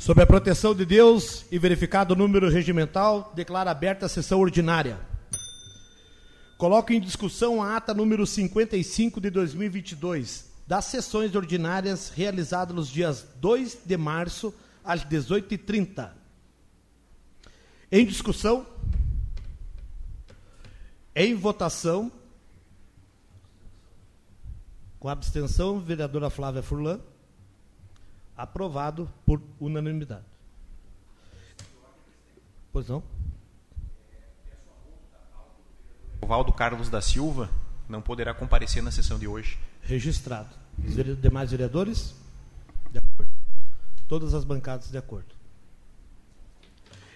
Sob a proteção de Deus e verificado o número regimental, declaro aberta a sessão ordinária. Coloco em discussão a ata número 55 de 2022 das sessões ordinárias realizadas nos dias 2 de março às 18h30. Em discussão, em votação, com abstenção, vereadora Flávia Furlan. Aprovado por unanimidade. Pois não? O Valdo Carlos da Silva não poderá comparecer na sessão de hoje. Registrado. Os demais vereadores? De acordo. Todas as bancadas de acordo.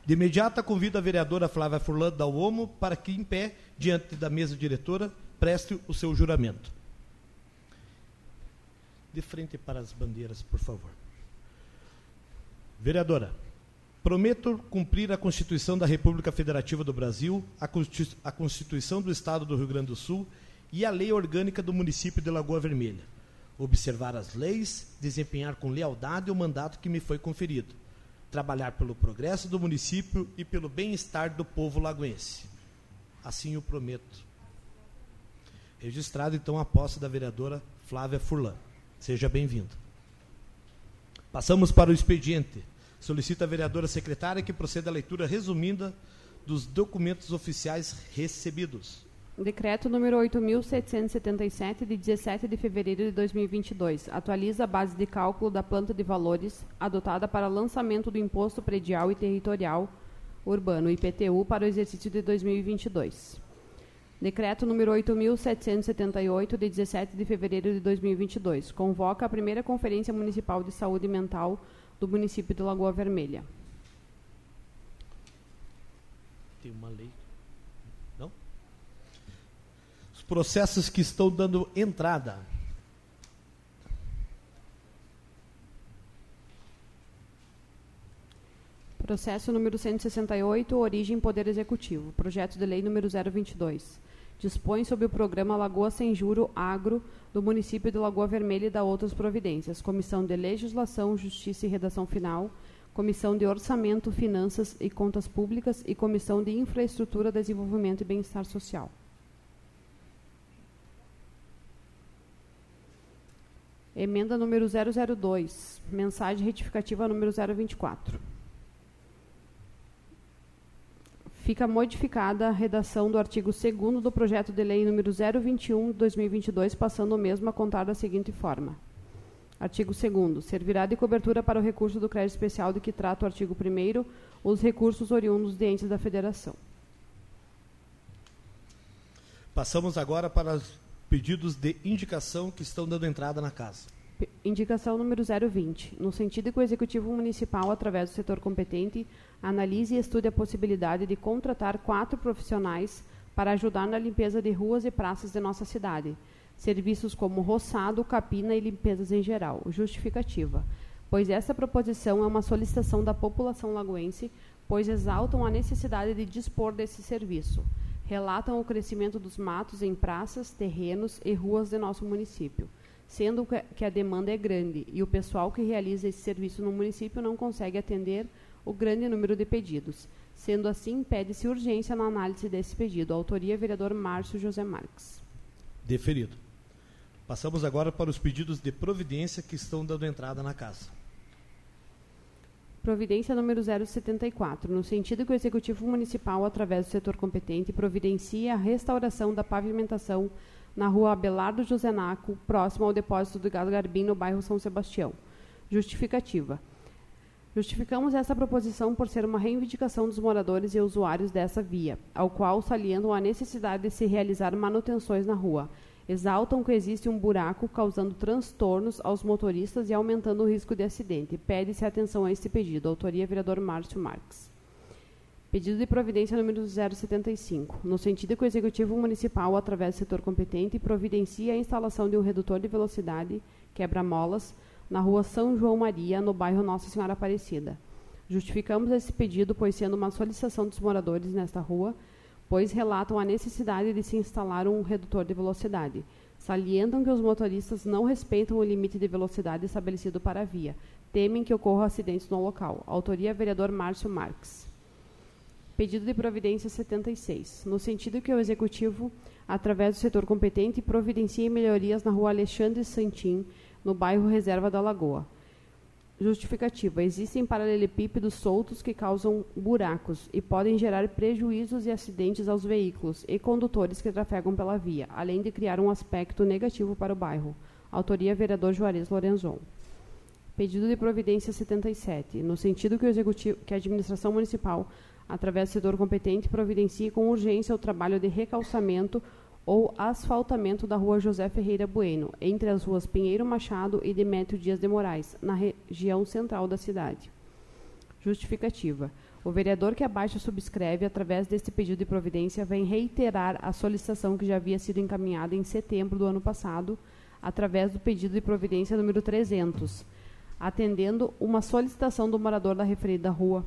De imediato, convido a vereadora Flávia Furlan da UOMO para que, em pé, diante da mesa diretora, preste o seu juramento. De frente para as bandeiras, por favor. Vereadora, prometo cumprir a Constituição da República Federativa do Brasil, a Constituição do Estado do Rio Grande do Sul e a Lei Orgânica do Município de Lagoa Vermelha. Observar as leis, desempenhar com lealdade o mandato que me foi conferido. Trabalhar pelo progresso do município e pelo bem-estar do povo lagoense. Assim o prometo. Registrado então a posse da vereadora Flávia Furlan. Seja bem-vindo. Passamos para o expediente. Solicita a vereadora secretária que proceda à leitura resumida dos documentos oficiais recebidos. Decreto número 8.777, de 17 de fevereiro de 2022, atualiza a base de cálculo da planta de valores adotada para lançamento do Imposto Predial e Territorial Urbano, IPTU, para o exercício de 2022. Decreto número 8.778, de 17 de fevereiro de 2022, convoca a primeira Conferência Municipal de Saúde Mental do município de Lagoa Vermelha. Tem uma lei. Não? Os processos que estão dando entrada. Processo número 168, origem Poder Executivo. Projeto de lei número 022. Dispõe sobre o programa Lagoa Sem Juro Agro do município de Lagoa Vermelha e da outras providências. Comissão de Legislação, Justiça e Redação Final, Comissão de Orçamento, Finanças e Contas Públicas e Comissão de Infraestrutura, Desenvolvimento e Bem-Estar Social. Emenda número 002, mensagem retificativa número 024. Fica modificada a redação do artigo 2 do projeto de lei número 021 de 2022, passando o mesmo a contar da seguinte forma. Artigo 2 Servirá de cobertura para o recurso do crédito especial de que trata o artigo 1 os recursos oriundos de entes da federação. Passamos agora para os pedidos de indicação que estão dando entrada na casa. Indicação número 020. No sentido que o Executivo Municipal, através do setor competente, analise e estude a possibilidade de contratar quatro profissionais para ajudar na limpeza de ruas e praças de nossa cidade. Serviços como roçado, capina e limpezas em geral. Justificativa. Pois esta proposição é uma solicitação da população lagoense, pois exaltam a necessidade de dispor desse serviço. Relatam o crescimento dos matos em praças, terrenos e ruas de nosso município sendo que a demanda é grande e o pessoal que realiza esse serviço no município não consegue atender o grande número de pedidos. Sendo assim, pede-se urgência na análise desse pedido. Autoria, vereador Márcio José Marques. Deferido. Passamos agora para os pedidos de providência que estão dando entrada na casa. Providência número 074, no sentido que o Executivo Municipal, através do setor competente, providencie a restauração da pavimentação na rua Abelardo Josenaco, próximo ao depósito do gado Garbim, no bairro São Sebastião. Justificativa. Justificamos essa proposição por ser uma reivindicação dos moradores e usuários dessa via, ao qual salientam a necessidade de se realizar manutenções na rua. Exaltam que existe um buraco causando transtornos aos motoristas e aumentando o risco de acidente. Pede-se atenção a este pedido. Autoria, vereador Márcio Marques. Pedido de providência número 075, no sentido que o Executivo Municipal, através do setor competente, providencie a instalação de um redutor de velocidade, quebra-molas, na rua São João Maria, no bairro Nossa Senhora Aparecida. Justificamos esse pedido, pois sendo uma solicitação dos moradores nesta rua, pois relatam a necessidade de se instalar um redutor de velocidade, Salientam que os motoristas não respeitam o limite de velocidade estabelecido para a via. Temem que ocorram acidentes no local. Autoria vereador Márcio Marques. Pedido de providência 76. No sentido que o Executivo, através do setor competente, providencie melhorias na rua Alexandre Santim, no bairro Reserva da Lagoa. Justificativa: existem paralelepípedos soltos que causam buracos e podem gerar prejuízos e acidentes aos veículos e condutores que trafegam pela via, além de criar um aspecto negativo para o bairro. Autoria: vereador Juarez Lorenzon. Pedido de providência 77, no sentido que, o executivo, que a administração municipal, através do setor competente, providencie com urgência o trabalho de recalçamento ou asfaltamento da rua José Ferreira Bueno, entre as ruas Pinheiro Machado e Demétrio Dias de Moraes, na região central da cidade. Justificativa. O vereador que abaixo subscreve, através deste pedido de providência, vem reiterar a solicitação que já havia sido encaminhada em setembro do ano passado, através do pedido de providência número 300, atendendo uma solicitação do morador da referida rua,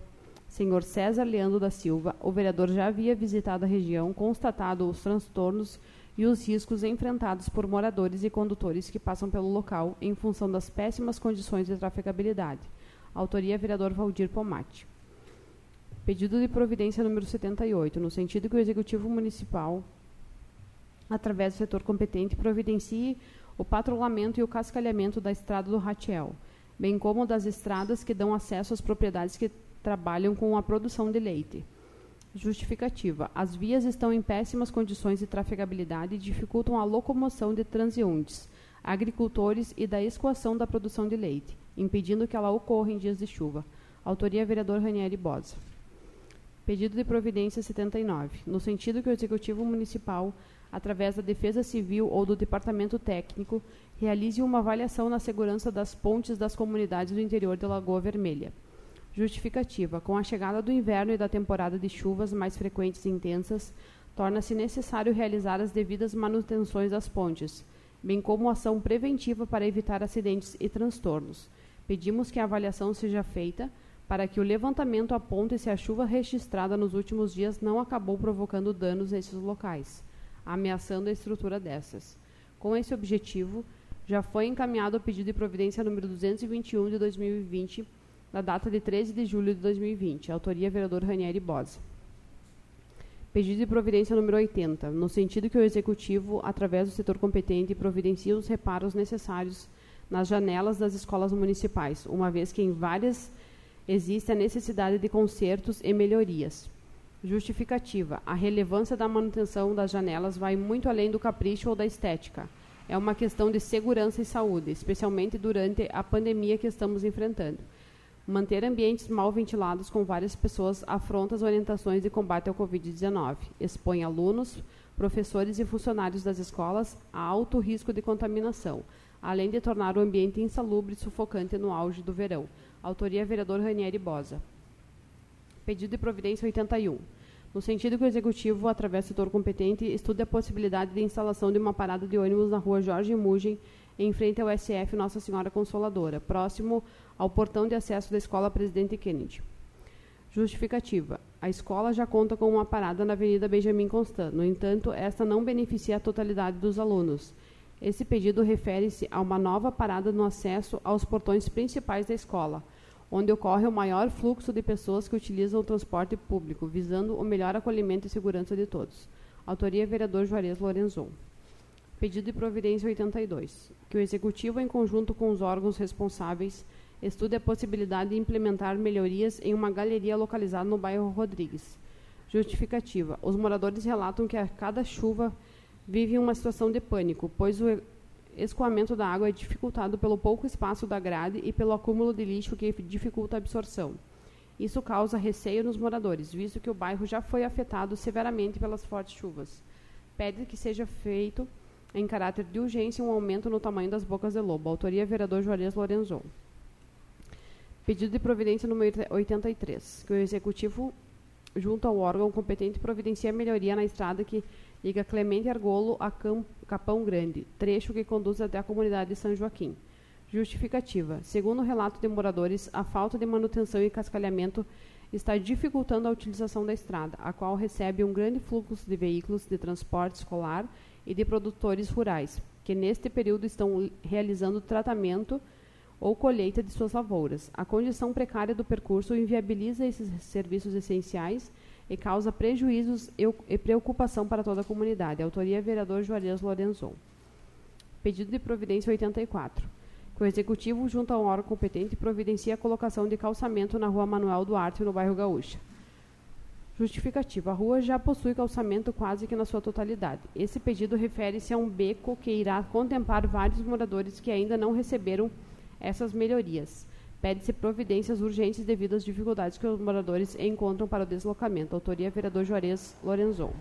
senhor César Leandro da Silva, o vereador já havia visitado a região, constatado os transtornos e os riscos enfrentados por moradores e condutores que passam pelo local em função das péssimas condições de trafegabilidade. Autoria vereador Valdir Pomate. Pedido de providência número 78, no sentido que o Executivo Municipal, através do setor competente, providencie o patrulhamento e o cascalhamento da estrada do Ratiel, bem como das estradas que dão acesso às propriedades que trabalham com a produção de leite. Justificativa: as vias estão em péssimas condições de trafegabilidade e dificultam a locomoção de transeuntes, agricultores e da escoação da produção de leite, impedindo que ela ocorra em dias de chuva. Autoria vereador Ranieri Bosa. Pedido de providência 79, no sentido que o Executivo Municipal, através da Defesa Civil ou do Departamento Técnico, realize uma avaliação na segurança das pontes das comunidades do interior de Lagoa Vermelha Justificativa: com a chegada do inverno e da temporada de chuvas mais frequentes e intensas, torna-se necessário realizar as devidas manutenções das pontes, bem como ação preventiva para evitar acidentes e transtornos. Pedimos que a avaliação seja feita para que o levantamento aponte se a chuva registrada nos últimos dias não acabou provocando danos nesses locais, ameaçando a estrutura dessas. Com esse objetivo, já foi encaminhado o pedido de providência número 221 de 2020 da data de 13 de julho de 2020. Autoria vereador Ranieri Bosa. Pedido de providência número 80, no sentido que o Executivo, através do setor competente, providencie os reparos necessários nas janelas das escolas municipais, uma vez que em várias existe a necessidade de consertos e melhorias. Justificativa: a relevância da manutenção das janelas vai muito além do capricho ou da estética. É uma questão de segurança e saúde, especialmente durante a pandemia que estamos enfrentando. Manter ambientes mal ventilados com várias pessoas afronta as orientações de combate ao Covid-19. Expõe alunos, professores e funcionários das escolas a alto risco de contaminação, além de tornar o ambiente insalubre e sufocante no auge do verão. Autoria vereador Ranieri Bosa. Pedido de providência 81. No sentido que o Executivo, através do setor competente, estude a possibilidade de instalação de uma parada de ônibus na rua Jorge Mugem, em frente ao SF Nossa Senhora Consoladora, próximo ao portão de acesso da Escola Presidente Kennedy. Justificativa. A escola já conta com uma parada na Avenida Benjamin Constant. No entanto, esta não beneficia a totalidade dos alunos. Esse pedido refere-se a uma nova parada no acesso aos portões principais da escola, onde ocorre o maior fluxo de pessoas que utilizam o transporte público, visando o melhor acolhimento e segurança de todos. Autoria vereador Juarez Lorenzon. Pedido de providência 82. Que o Executivo, em conjunto com os órgãos responsáveis, estude a possibilidade de implementar melhorias em uma galeria localizada no bairro Rodrigues. Justificativa. Os moradores relatam que a cada chuva vivem uma situação de pânico, pois o escoamento da água é dificultado pelo pouco espaço da grade e pelo acúmulo de lixo que dificulta a absorção. Isso causa receio nos moradores, visto que o bairro já foi afetado severamente pelas fortes chuvas. Pede que seja feito em caráter de urgência um aumento no tamanho das bocas de lobo. Autoria vereador Juarez Lorenzon. Pedido de providência número 83, que o Executivo, junto ao órgão competente, providencia melhoria na estrada que liga Clemente Argolo a Capão Grande, trecho que conduz até a comunidade de São Joaquim. Justificativa. Segundo o relato de moradores, a falta de manutenção e cascalhamento está dificultando a utilização da estrada, a qual recebe um grande fluxo de veículos de transporte escolar e de produtores rurais, que neste período estão realizando tratamento ou colheita de suas lavouras. A condição precária do percurso inviabiliza esses serviços essenciais e causa prejuízos e preocupação para toda a comunidade. Autoria vereador Juarez Lorenzon. Pedido de providência 84. Que o Executivo, junto a um órgão competente, providencie a colocação de calçamento na rua Manuel Duarte, no bairro Gaúcha. Justificativa. A rua já possui calçamento quase que na sua totalidade. Esse pedido refere-se a um beco que irá contemplar vários moradores que ainda não receberam essas melhorias. Pede-se providências urgentes devido às dificuldades que os moradores encontram para o deslocamento. Autoria vereador Juarez Lorenzon.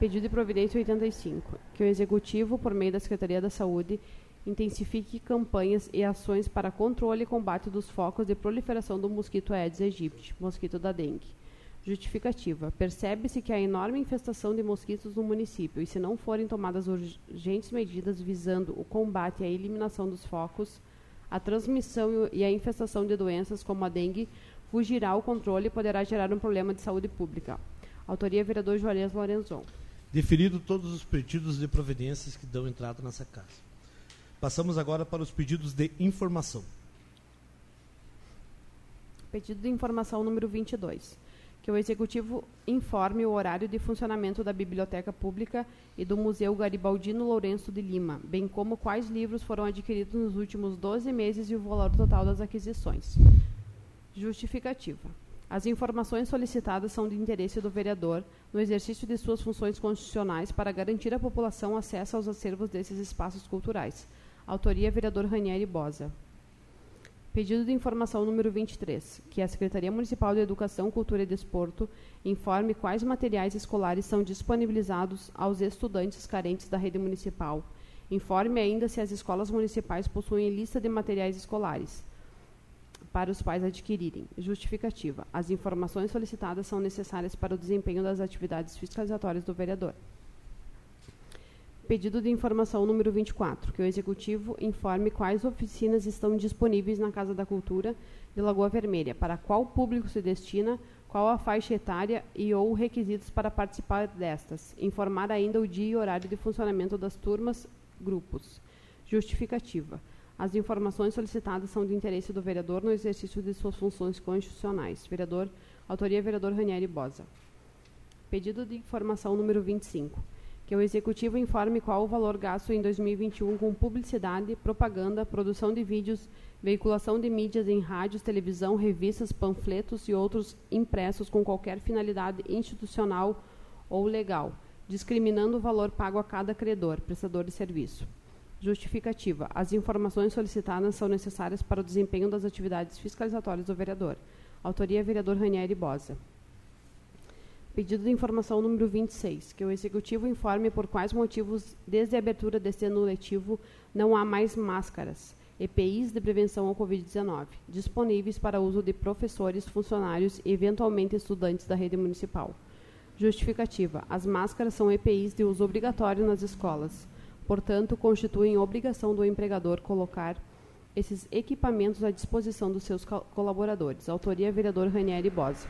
Pedido de providência 85. Que o Executivo, por meio da Secretaria da Saúde, intensifique campanhas e ações para controle e combate dos focos de proliferação do mosquito Aedes aegypti, mosquito da dengue. Justificativa. Percebe-se que há enorme infestação de mosquitos no município e se não forem tomadas urgentes medidas visando o combate e a eliminação dos focos, a transmissão e a infestação de doenças como a dengue fugirá ao controle e poderá gerar um problema de saúde pública. Autoria vereador Juarez Lorenzon. Deferido todos os pedidos de providências que dão entrada nessa casa. Passamos agora para os pedidos de informação. Pedido de informação número 22 que o Executivo informe o horário de funcionamento da Biblioteca Pública e do Museu Garibaldino Lourenço de Lima, bem como quais livros foram adquiridos nos últimos 12 meses e o valor total das aquisições. Justificativa. As informações solicitadas são de interesse do vereador no exercício de suas funções constitucionais para garantir à população acesso aos acervos desses espaços culturais. Autoria: vereador Ranieri Bosa. Pedido de informação número 23, que a Secretaria Municipal de Educação, Cultura e Desporto informe quais materiais escolares são disponibilizados aos estudantes carentes da rede municipal. Informe ainda se as escolas municipais possuem lista de materiais escolares para os pais adquirirem. Justificativa. As informações solicitadas são necessárias para o desempenho das atividades fiscalizatórias do vereador. Pedido de informação número 24, que o Executivo informe quais oficinas estão disponíveis na Casa da Cultura de Lagoa Vermelha, para qual público se destina, qual a faixa etária e ou requisitos para participar destas. Informar ainda o dia e horário de funcionamento das turmas, grupos. Justificativa. As informações solicitadas são de interesse do vereador no exercício de suas funções constitucionais. Vereador, autoria vereador Ranieri Bosa. Pedido de informação número 25 que o Executivo informe qual o valor gasto em 2021 com publicidade, propaganda, produção de vídeos, veiculação de mídias em rádios, televisão, revistas, panfletos e outros impressos com qualquer finalidade institucional ou legal, discriminando o valor pago a cada credor, prestador de serviço. Justificativa. As informações solicitadas são necessárias para o desempenho das atividades fiscalizatórias do vereador. Autoria: vereador Ranieri Bosa. Pedido de informação número 26, que o Executivo informe por quais motivos, desde a abertura deste ano letivo, não há mais máscaras, EPIs de prevenção ao Covid-19, disponíveis para uso de professores, funcionários e, eventualmente, estudantes da rede municipal. Justificativa. As máscaras são EPIs de uso obrigatório nas escolas. Portanto, constituem obrigação do empregador colocar esses equipamentos à disposição dos seus colaboradores. Autoria, vereador Ranieri Bose.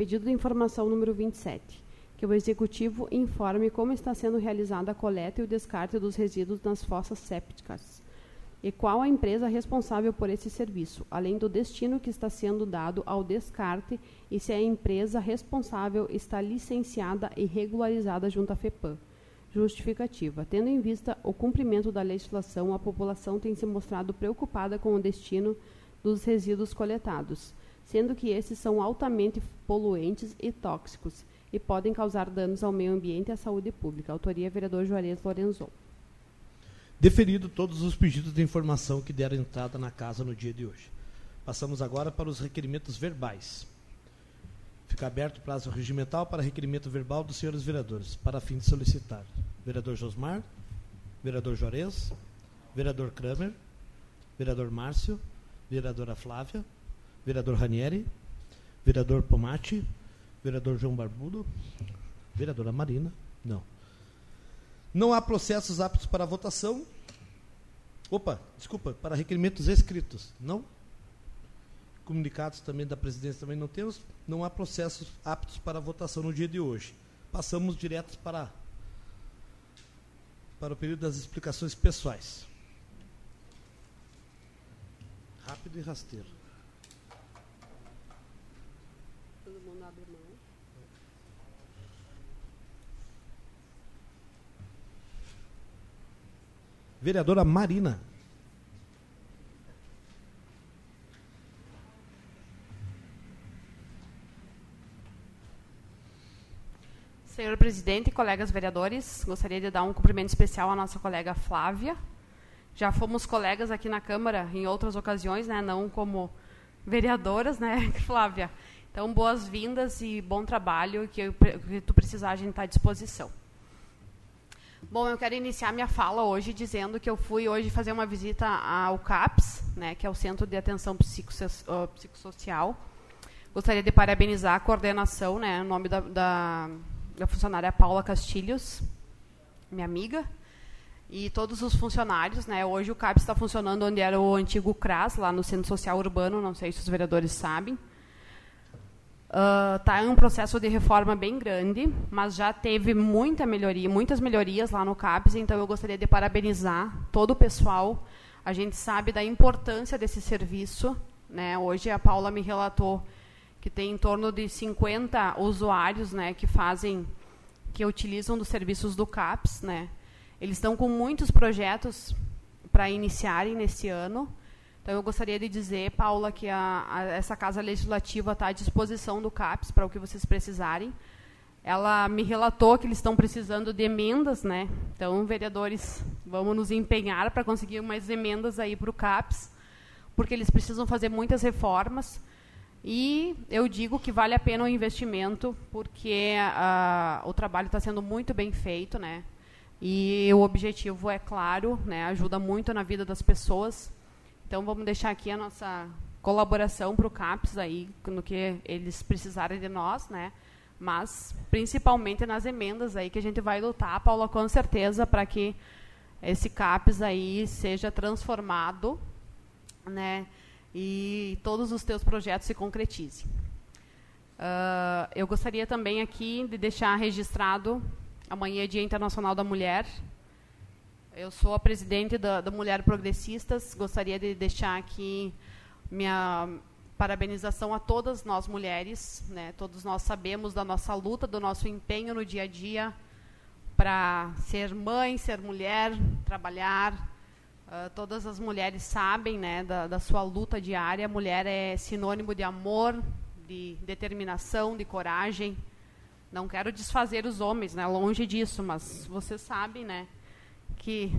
Pedido de informação número 27, que o Executivo informe como está sendo realizada a coleta e o descarte dos resíduos nas fossas sépticas e qual a empresa responsável por esse serviço, além do destino que está sendo dado ao descarte e se a empresa responsável está licenciada e regularizada junto à FEPAM. Justificativa. Tendo em vista o cumprimento da legislação, a população tem se mostrado preocupada com o destino dos resíduos coletados sendo que esses são altamente poluentes e tóxicos e podem causar danos ao meio ambiente e à saúde pública. Autoria vereador Juarez Lorenzon. Deferido todos os pedidos de informação que deram entrada na casa no dia de hoje. Passamos agora para os requerimentos verbais. Fica aberto o prazo regimental para requerimento verbal dos senhores vereadores, para fim de solicitar. Vereador Josmar, vereador Juarez, vereador Kramer, vereador Márcio, vereadora Flávia, vereador Ranieri, vereador Pomati, vereador João Barbudo, vereadora Marina. Não. Não há processos aptos para votação. Opa, desculpa, para requerimentos escritos. Não. Comunicados também da presidência também não temos. Não há processos aptos para votação no dia de hoje. Passamos direto para para o período das explicações pessoais. Rápido e rasteiro. Todo mundo abre mão. Vereadora Marina. Senhor presidente, colegas vereadores, gostaria de dar um cumprimento especial à nossa colega Flávia. Já fomos colegas aqui na Câmara em outras ocasiões, né, não como vereadoras, né, Flávia? Então, boas-vindas e bom trabalho, que, eu, que tu precisar, a gente está à disposição. Bom, eu quero iniciar minha fala hoje dizendo que eu fui hoje fazer uma visita ao CAPS, né, que é o Centro de Atenção Psicossocial. Gostaria de parabenizar a coordenação, né, o nome da, da da funcionária Paula Castilhos, minha amiga, e todos os funcionários. Né? Hoje o CAPS está funcionando onde era o antigo CRAS, lá no Centro Social Urbano, não sei se os vereadores sabem. Está ah, uh, em um processo de reforma bem grande, mas já teve muita melhoria, muitas melhorias lá no CAPS, então eu gostaria de parabenizar todo o pessoal. A gente sabe da importância desse serviço. Né? Hoje a Paula me relatou que tem em torno de 50 usuários né, que fazem, que utilizam dos serviços do CAPS. Né. Eles estão com muitos projetos para iniciarem nesse ano. Então, eu gostaria de dizer, Paula, que a, a, essa Casa Legislativa está à disposição do CAPS para o que vocês precisarem. Ela me relatou que eles estão precisando de emendas, né? Então, vereadores, vamos nos empenhar para conseguir mais emendas aí para o CAPS, porque eles precisam fazer muitas reformas. E eu digo que vale a pena o investimento, porque uh, o trabalho está sendo muito bem feito, né? E o objetivo é claro, né? Ajuda muito na vida das pessoas. Então vamos deixar aqui a nossa colaboração para o CAPS aí, no que eles precisarem de nós, né? Mas principalmente nas emendas aí que a gente vai lutar, Paula, com certeza, para que esse CAPS aí seja transformado, né? e todos os teus projetos se concretizem. Uh, eu gostaria também aqui de deixar registrado, amanhã é Dia Internacional da Mulher. Eu sou a presidente da, da Mulher Progressistas, gostaria de deixar aqui minha parabenização a todas nós mulheres, né? Todos nós sabemos da nossa luta, do nosso empenho no dia a dia para ser mãe, ser mulher, trabalhar, Uh, todas as mulheres sabem né, da, da, sua luta diária. A mulher é sinônimo de amor, de determinação, de coragem. Não quero desfazer os homens, né, longe disso, mas vocês sabem né, que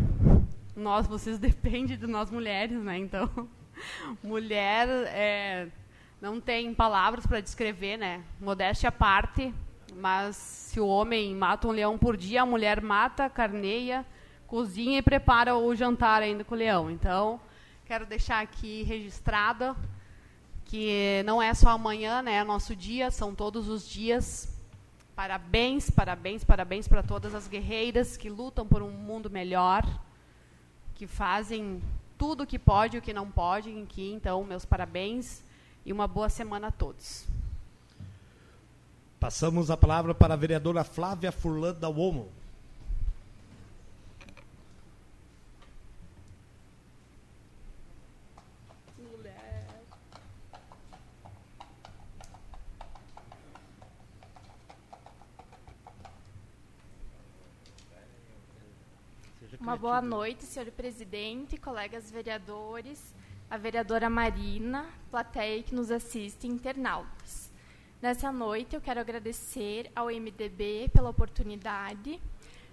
nós, vocês dependem de nós mulheres. Né, então, mulher é, não tem palavras para descrever, né, modéstia à parte, mas se o homem mata um leão por dia, a mulher mata, carneia cozinha e prepara o jantar ainda com o leão. Então, quero deixar aqui registrada que não é só amanhã, né, é nosso dia, são todos os dias. Parabéns, parabéns, parabéns para todas as guerreiras que lutam por um mundo melhor, que fazem tudo o que pode e o que não pode aqui. Então, meus parabéns e uma boa semana a todos. Passamos a palavra para a vereadora Flávia Furlan da UOMO. Uma boa noite, senhor presidente, colegas vereadores, a vereadora Marina, plateia que nos assiste, internautas. Nessa noite, eu quero agradecer ao MDB pela oportunidade,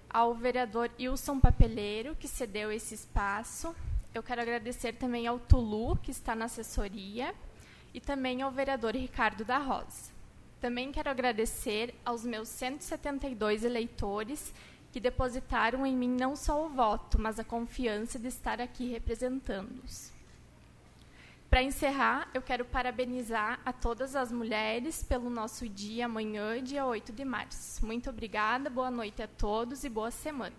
ao vereador Wilson Papeleiro, que cedeu esse espaço. Eu quero agradecer também ao Tulu, que está na assessoria, e também ao vereador Ricardo da Rosa. Também quero agradecer aos meus 172 eleitores que depositaram em mim não só o voto, mas a confiança de estar aqui representando-os. Para encerrar, eu quero parabenizar a todas as mulheres pelo nosso dia amanhã, dia 8 de março. Muito obrigada, boa noite a todos e boa semana.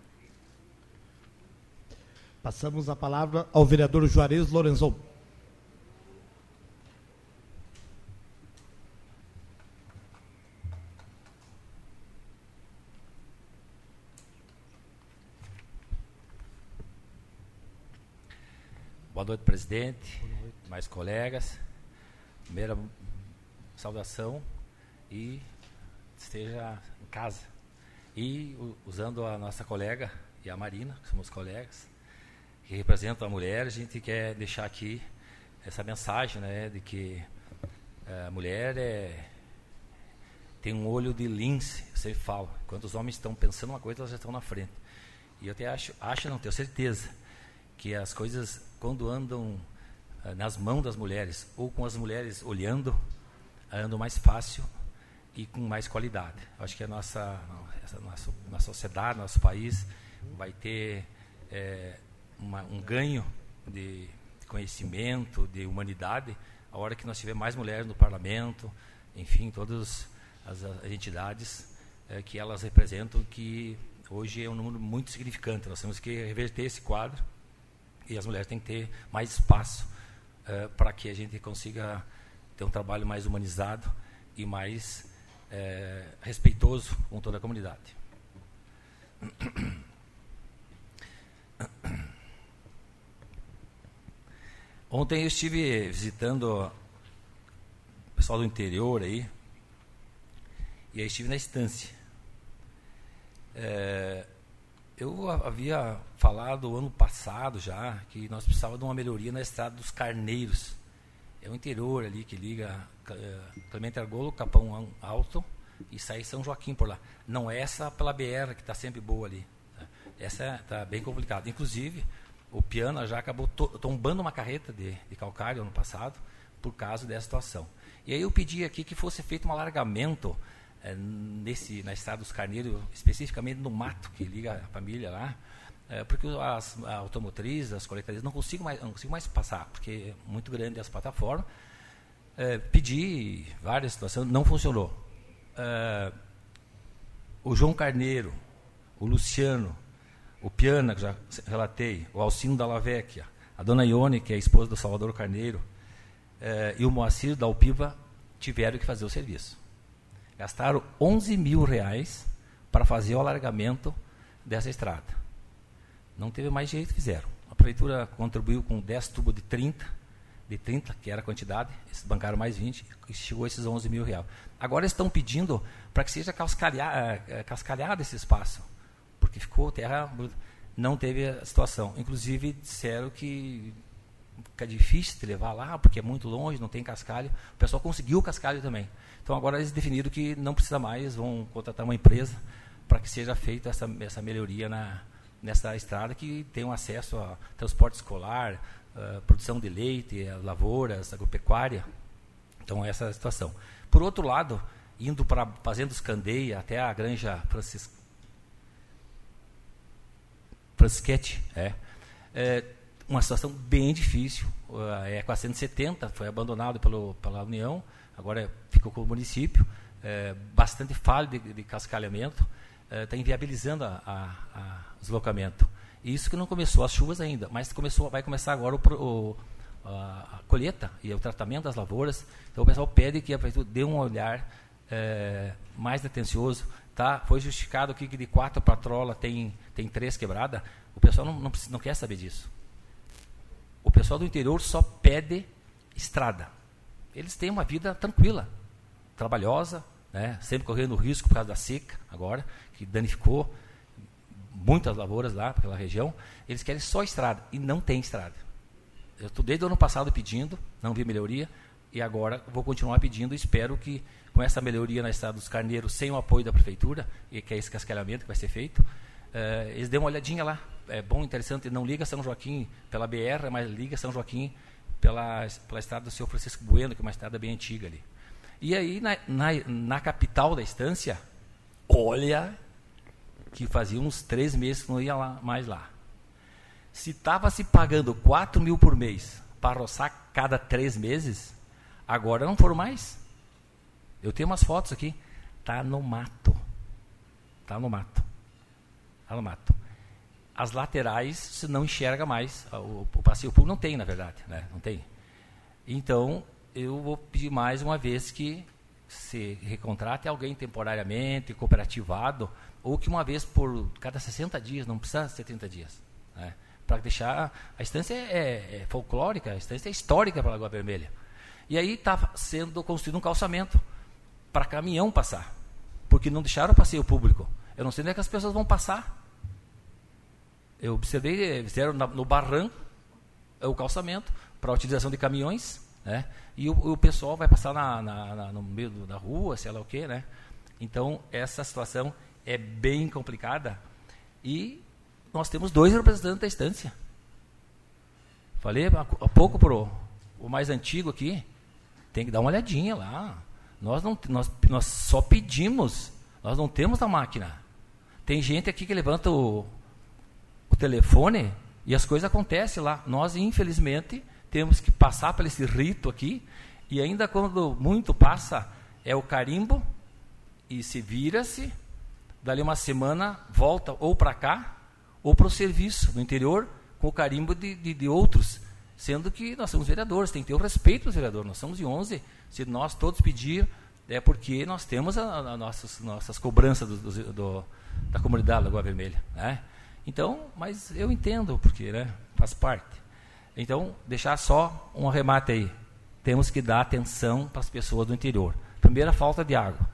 Passamos a palavra ao vereador Juarez Lorenzon. Boa noite, presidente, Boa noite. mais colegas. Primeira saudação e esteja em casa. E usando a nossa colega e a Marina, que somos colegas, que representam a mulher, a gente quer deixar aqui essa mensagem né, de que a mulher é, tem um olho de lince, você fala. Enquanto os homens estão pensando uma coisa, elas já estão na frente. E eu até acho, acho não tenho certeza, que as coisas, quando andam uh, nas mãos das mulheres, ou com as mulheres olhando, andam mais fácil e com mais qualidade. Acho que a nossa, essa nossa, nossa sociedade, nosso país, vai ter é, uma, um ganho de conhecimento, de humanidade, a hora que nós tiver mais mulheres no parlamento, enfim, todas as, as entidades é, que elas representam, que hoje é um número muito significante. Nós temos que reverter esse quadro e as mulheres têm que ter mais espaço uh, para que a gente consiga ter um trabalho mais humanizado e mais uh, respeitoso com toda a comunidade. Ontem eu estive visitando o pessoal do interior aí, e aí estive na estância. É, eu havia falado ano passado já que nós precisávamos de uma melhoria na estrada dos Carneiros. É o interior ali que liga é, Clemente Argolo, Capão Alto e sai São Joaquim por lá. Não é essa pela BR que está sempre boa ali. Tá? Essa está bem complicada. Inclusive, o Piana já acabou to tombando uma carreta de, de calcário ano passado por causa dessa situação. E aí eu pedi aqui que fosse feito um alargamento é, nesse, na estrada dos Carneiros, especificamente no mato que liga a família lá, é, porque as automotrizes, as coletarias não consigo mais, não consigo mais passar, porque é muito grande as plataformas. É, pedi várias situações, não funcionou. É, o João Carneiro, o Luciano, o Piana, que já relatei, o Alcino da Lavecchia, a dona Ione, que é a esposa do Salvador Carneiro, é, e o Moacir da Alpiva tiveram que fazer o serviço. Gastaram 11 mil reais para fazer o alargamento dessa estrada. Não teve mais jeito, fizeram. A prefeitura contribuiu com 10 tubos de 30, de 30, que era a quantidade, eles bancaram mais 20, e chegou a esses 11 mil reais. Agora estão pedindo para que seja cascalhado, eh, eh, cascalhado esse espaço, porque ficou terra, não teve a situação. Inclusive, disseram que fica difícil de levar lá, porque é muito longe, não tem cascalho. O pessoal conseguiu o cascalho também. Então agora eles definiram que não precisa mais, vão contratar uma empresa para que seja feita essa, essa melhoria na, nessa estrada que tem um acesso a transporte escolar, uh, produção de leite, lavouras, agropecuária. Então essa é a situação. Por outro lado, indo para Fazendas Candeia até a Granja Francis... Francisquete, é, é uma situação bem difícil. Uh, é 470, foi abandonado pelo, pela União, agora ficou com o município, é, bastante falha de, de cascalhamento, está é, inviabilizando a, a, a, deslocamento. Isso que não começou as chuvas ainda, mas começou, vai começar agora o, o, a, a, colheita e o tratamento das lavouras. Então o pessoal pede que a prefeitura dê um olhar é, mais atencioso. Tá? Foi justificado aqui que de quatro patrolas tem, tem três quebradas. O pessoal não, não, não quer saber disso. O pessoal do interior só pede estrada eles têm uma vida tranquila, trabalhosa, né? sempre correndo risco por causa da seca, agora, que danificou muitas lavouras lá, naquela região. Eles querem só estrada, e não tem estrada. Eu estou desde o ano passado pedindo, não vi melhoria, e agora vou continuar pedindo, espero que com essa melhoria na estrada dos Carneiros, sem o apoio da prefeitura, e que é esse cascalhamento que vai ser feito, uh, eles dêem uma olhadinha lá. É bom, interessante, não liga São Joaquim pela BR, mas liga São Joaquim pela, pela estrada do Senhor Francisco Bueno, que é uma estrada bem antiga ali. E aí, na, na, na capital da estância, olha que fazia uns três meses que não ia lá, mais lá. Se estava se pagando 4 mil por mês para roçar cada três meses, agora não foram mais. Eu tenho umas fotos aqui. Tá no mato. Tá no mato. Tá no mato as laterais você não enxerga mais. O, o passeio público não tem, na verdade, né? Não tem. Então, eu vou pedir mais uma vez que se recontrate alguém temporariamente, cooperativado, ou que uma vez por cada 60 dias, não precisa ser 30 dias, né? para deixar. A estância é, é, folclórica, a estância é histórica para a Lagoa Vermelha. E aí está sendo construído um calçamento para caminhão passar, porque não deixaram o passeio público. Eu não sei onde é que as pessoas vão passar. Eu observei, fizeram no barranco o calçamento para utilização de caminhões, né? E o, o pessoal vai passar na, na, na, no meio da rua, sei lá o quê, né? Então, essa situação é bem complicada e nós temos dois representantes da estância. Falei há pouco para o mais antigo aqui, tem que dar uma olhadinha lá. Nós, não, nós, nós só pedimos, nós não temos a máquina. Tem gente aqui que levanta o telefone e as coisas acontecem lá. Nós, infelizmente, temos que passar por esse rito aqui, e ainda quando muito passa, é o carimbo, e se vira-se, dali uma semana volta ou para cá, ou para o serviço no interior, com o carimbo de, de, de, outros, sendo que nós somos vereadores, tem que ter o respeito dos vereadores, nós somos de 11, se nós todos pedir, é porque nós temos a, a nossas, nossas cobranças do, do, do, da comunidade Lagoa Vermelha, né? Então, mas eu entendo porque, né? Faz parte. Então, deixar só um arremate aí. Temos que dar atenção para as pessoas do interior. Primeira, falta de água.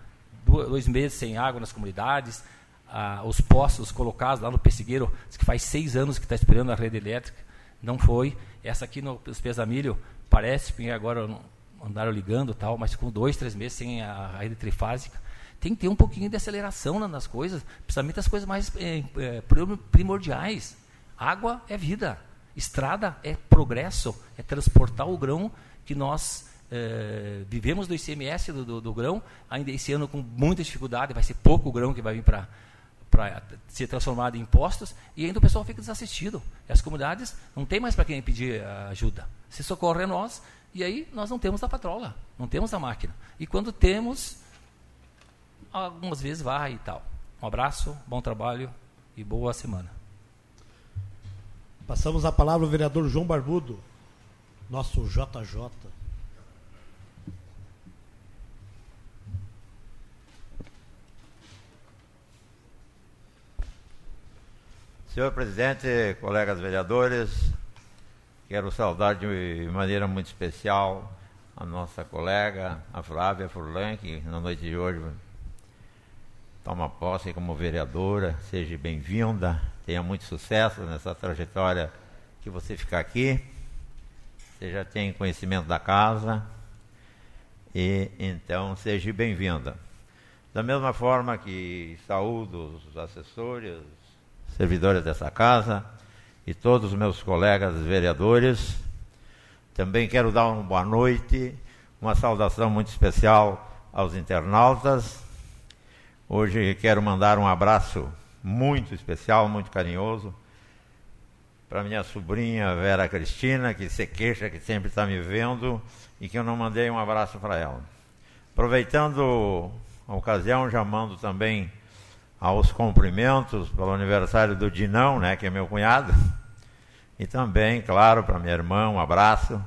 Dois meses sem água nas comunidades. Ah, os postos colocados lá no Pessigueiro, que faz seis anos que está esperando a rede elétrica. Não foi. Essa aqui no Pesamilho parece que agora andaram ligando tal, mas com dois, três meses sem a rede trifásica. Tem que ter um pouquinho de aceleração nas coisas, principalmente as coisas mais é, primordiais. Água é vida. Estrada é progresso, é transportar o grão que nós é, vivemos do ICMS do, do, do, grão, ainda esse ano com muita dificuldade, vai ser pouco grão que vai vir para para ser transformado em impostos, e ainda o pessoal fica desassistido. E as comunidades não tem mais para quem pedir ajuda. Se socorre a nós, e aí nós não temos a patrola, não temos a máquina. E quando temos, algumas vezes vai e tal. Um abraço, bom trabalho e boa semana. Passamos a palavra ao vereador João Barbudo, nosso JJ. Senhor presidente, colegas vereadores, quero saudar de maneira muito especial a nossa colega, a Flávia Furlan, que na noite de hoje toma posse como vereadora. Seja bem-vinda tenha muito sucesso nessa trajetória que você ficar aqui. Você já tem conhecimento da casa. E então seja bem-vinda. Da mesma forma que saúdo os assessores, servidores dessa casa e todos os meus colegas vereadores. Também quero dar uma boa noite, uma saudação muito especial aos internautas. Hoje quero mandar um abraço muito especial, muito carinhoso. Para minha sobrinha Vera Cristina, que se queixa que sempre está me vendo e que eu não mandei um abraço para ela. Aproveitando a ocasião, já mando também aos cumprimentos pelo aniversário do Dinão, né, que é meu cunhado. E também, claro, para minha irmã, um abraço.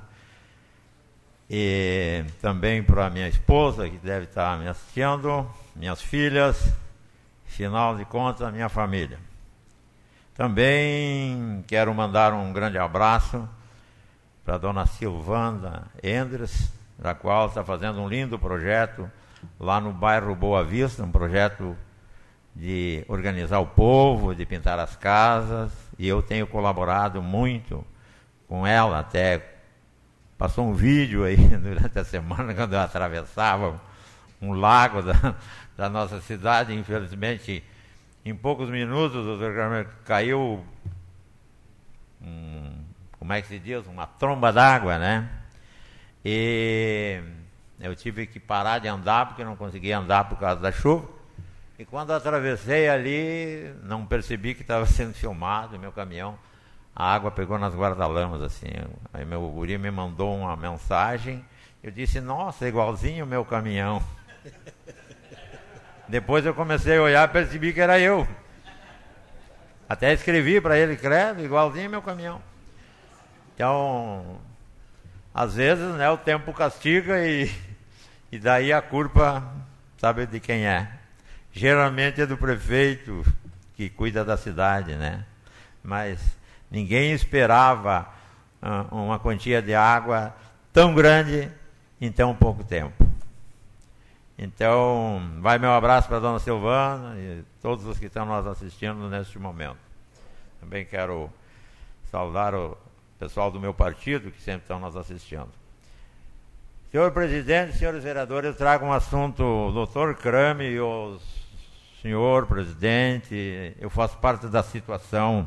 E também para minha esposa, que deve estar me assistindo, minhas filhas, final de contas, minha família. Também quero mandar um grande abraço para a dona Silvana Endres, da qual está fazendo um lindo projeto lá no bairro Boa Vista, um projeto de organizar o povo, de pintar as casas, e eu tenho colaborado muito com ela, até passou um vídeo aí durante a semana quando eu atravessava um lago da, da nossa cidade. Infelizmente, em poucos minutos, o doutor caiu, um, como é que se diz, uma tromba d'água, né? E eu tive que parar de andar porque não conseguia andar por causa da chuva. E quando atravessei ali, não percebi que estava sendo filmado meu caminhão. A água pegou nas guarda-lamas, assim. Aí meu guri me mandou uma mensagem. Eu disse, nossa, igualzinho o meu caminhão. Depois eu comecei a olhar e percebi que era eu. Até escrevi para ele, credo, igualzinho meu caminhão. Então, às vezes, né, o tempo castiga e, e daí a culpa, sabe de quem é? Geralmente é do prefeito que cuida da cidade, né? Mas Ninguém esperava uh, uma quantia de água tão grande em tão pouco tempo. Então, vai meu abraço para a dona Silvana e todos os que estão nos assistindo neste momento. Também quero saudar o pessoal do meu partido que sempre estão nos assistindo. Senhor presidente, senhores vereadores, eu trago um assunto, o doutor Crame e o senhor presidente, eu faço parte da situação.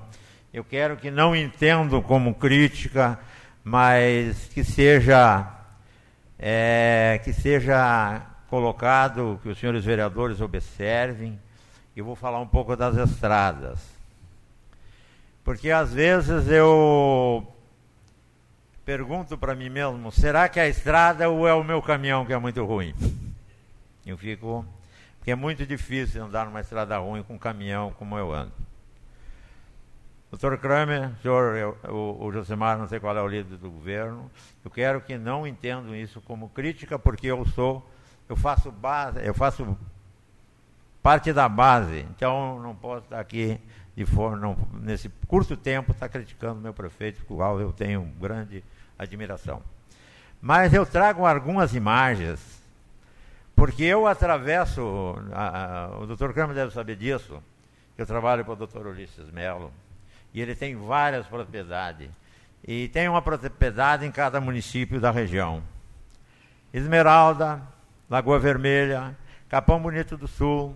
Eu quero que não entendam como crítica, mas que seja é, que seja colocado, que os senhores vereadores observem. Eu vou falar um pouco das estradas. Porque às vezes eu pergunto para mim mesmo: será que é a estrada ou é o meu caminhão que é muito ruim? Eu fico. Porque é muito difícil andar numa estrada ruim com um caminhão como eu ando. Doutor Kramer, senhor, eu, o, o Josemar, não sei qual é o líder do governo, eu quero que não entendam isso como crítica, porque eu sou, eu faço base, eu faço parte da base, então não posso estar aqui de forma, não, nesse curto tempo, estar criticando meu prefeito, com o qual eu tenho grande admiração. Mas eu trago algumas imagens, porque eu atravesso, a, a, o doutor Kramer deve saber disso, eu trabalho para o doutor Ulisses Melo, e ele tem várias propriedades. E tem uma propriedade em cada município da região. Esmeralda, Lagoa Vermelha, Capão Bonito do Sul,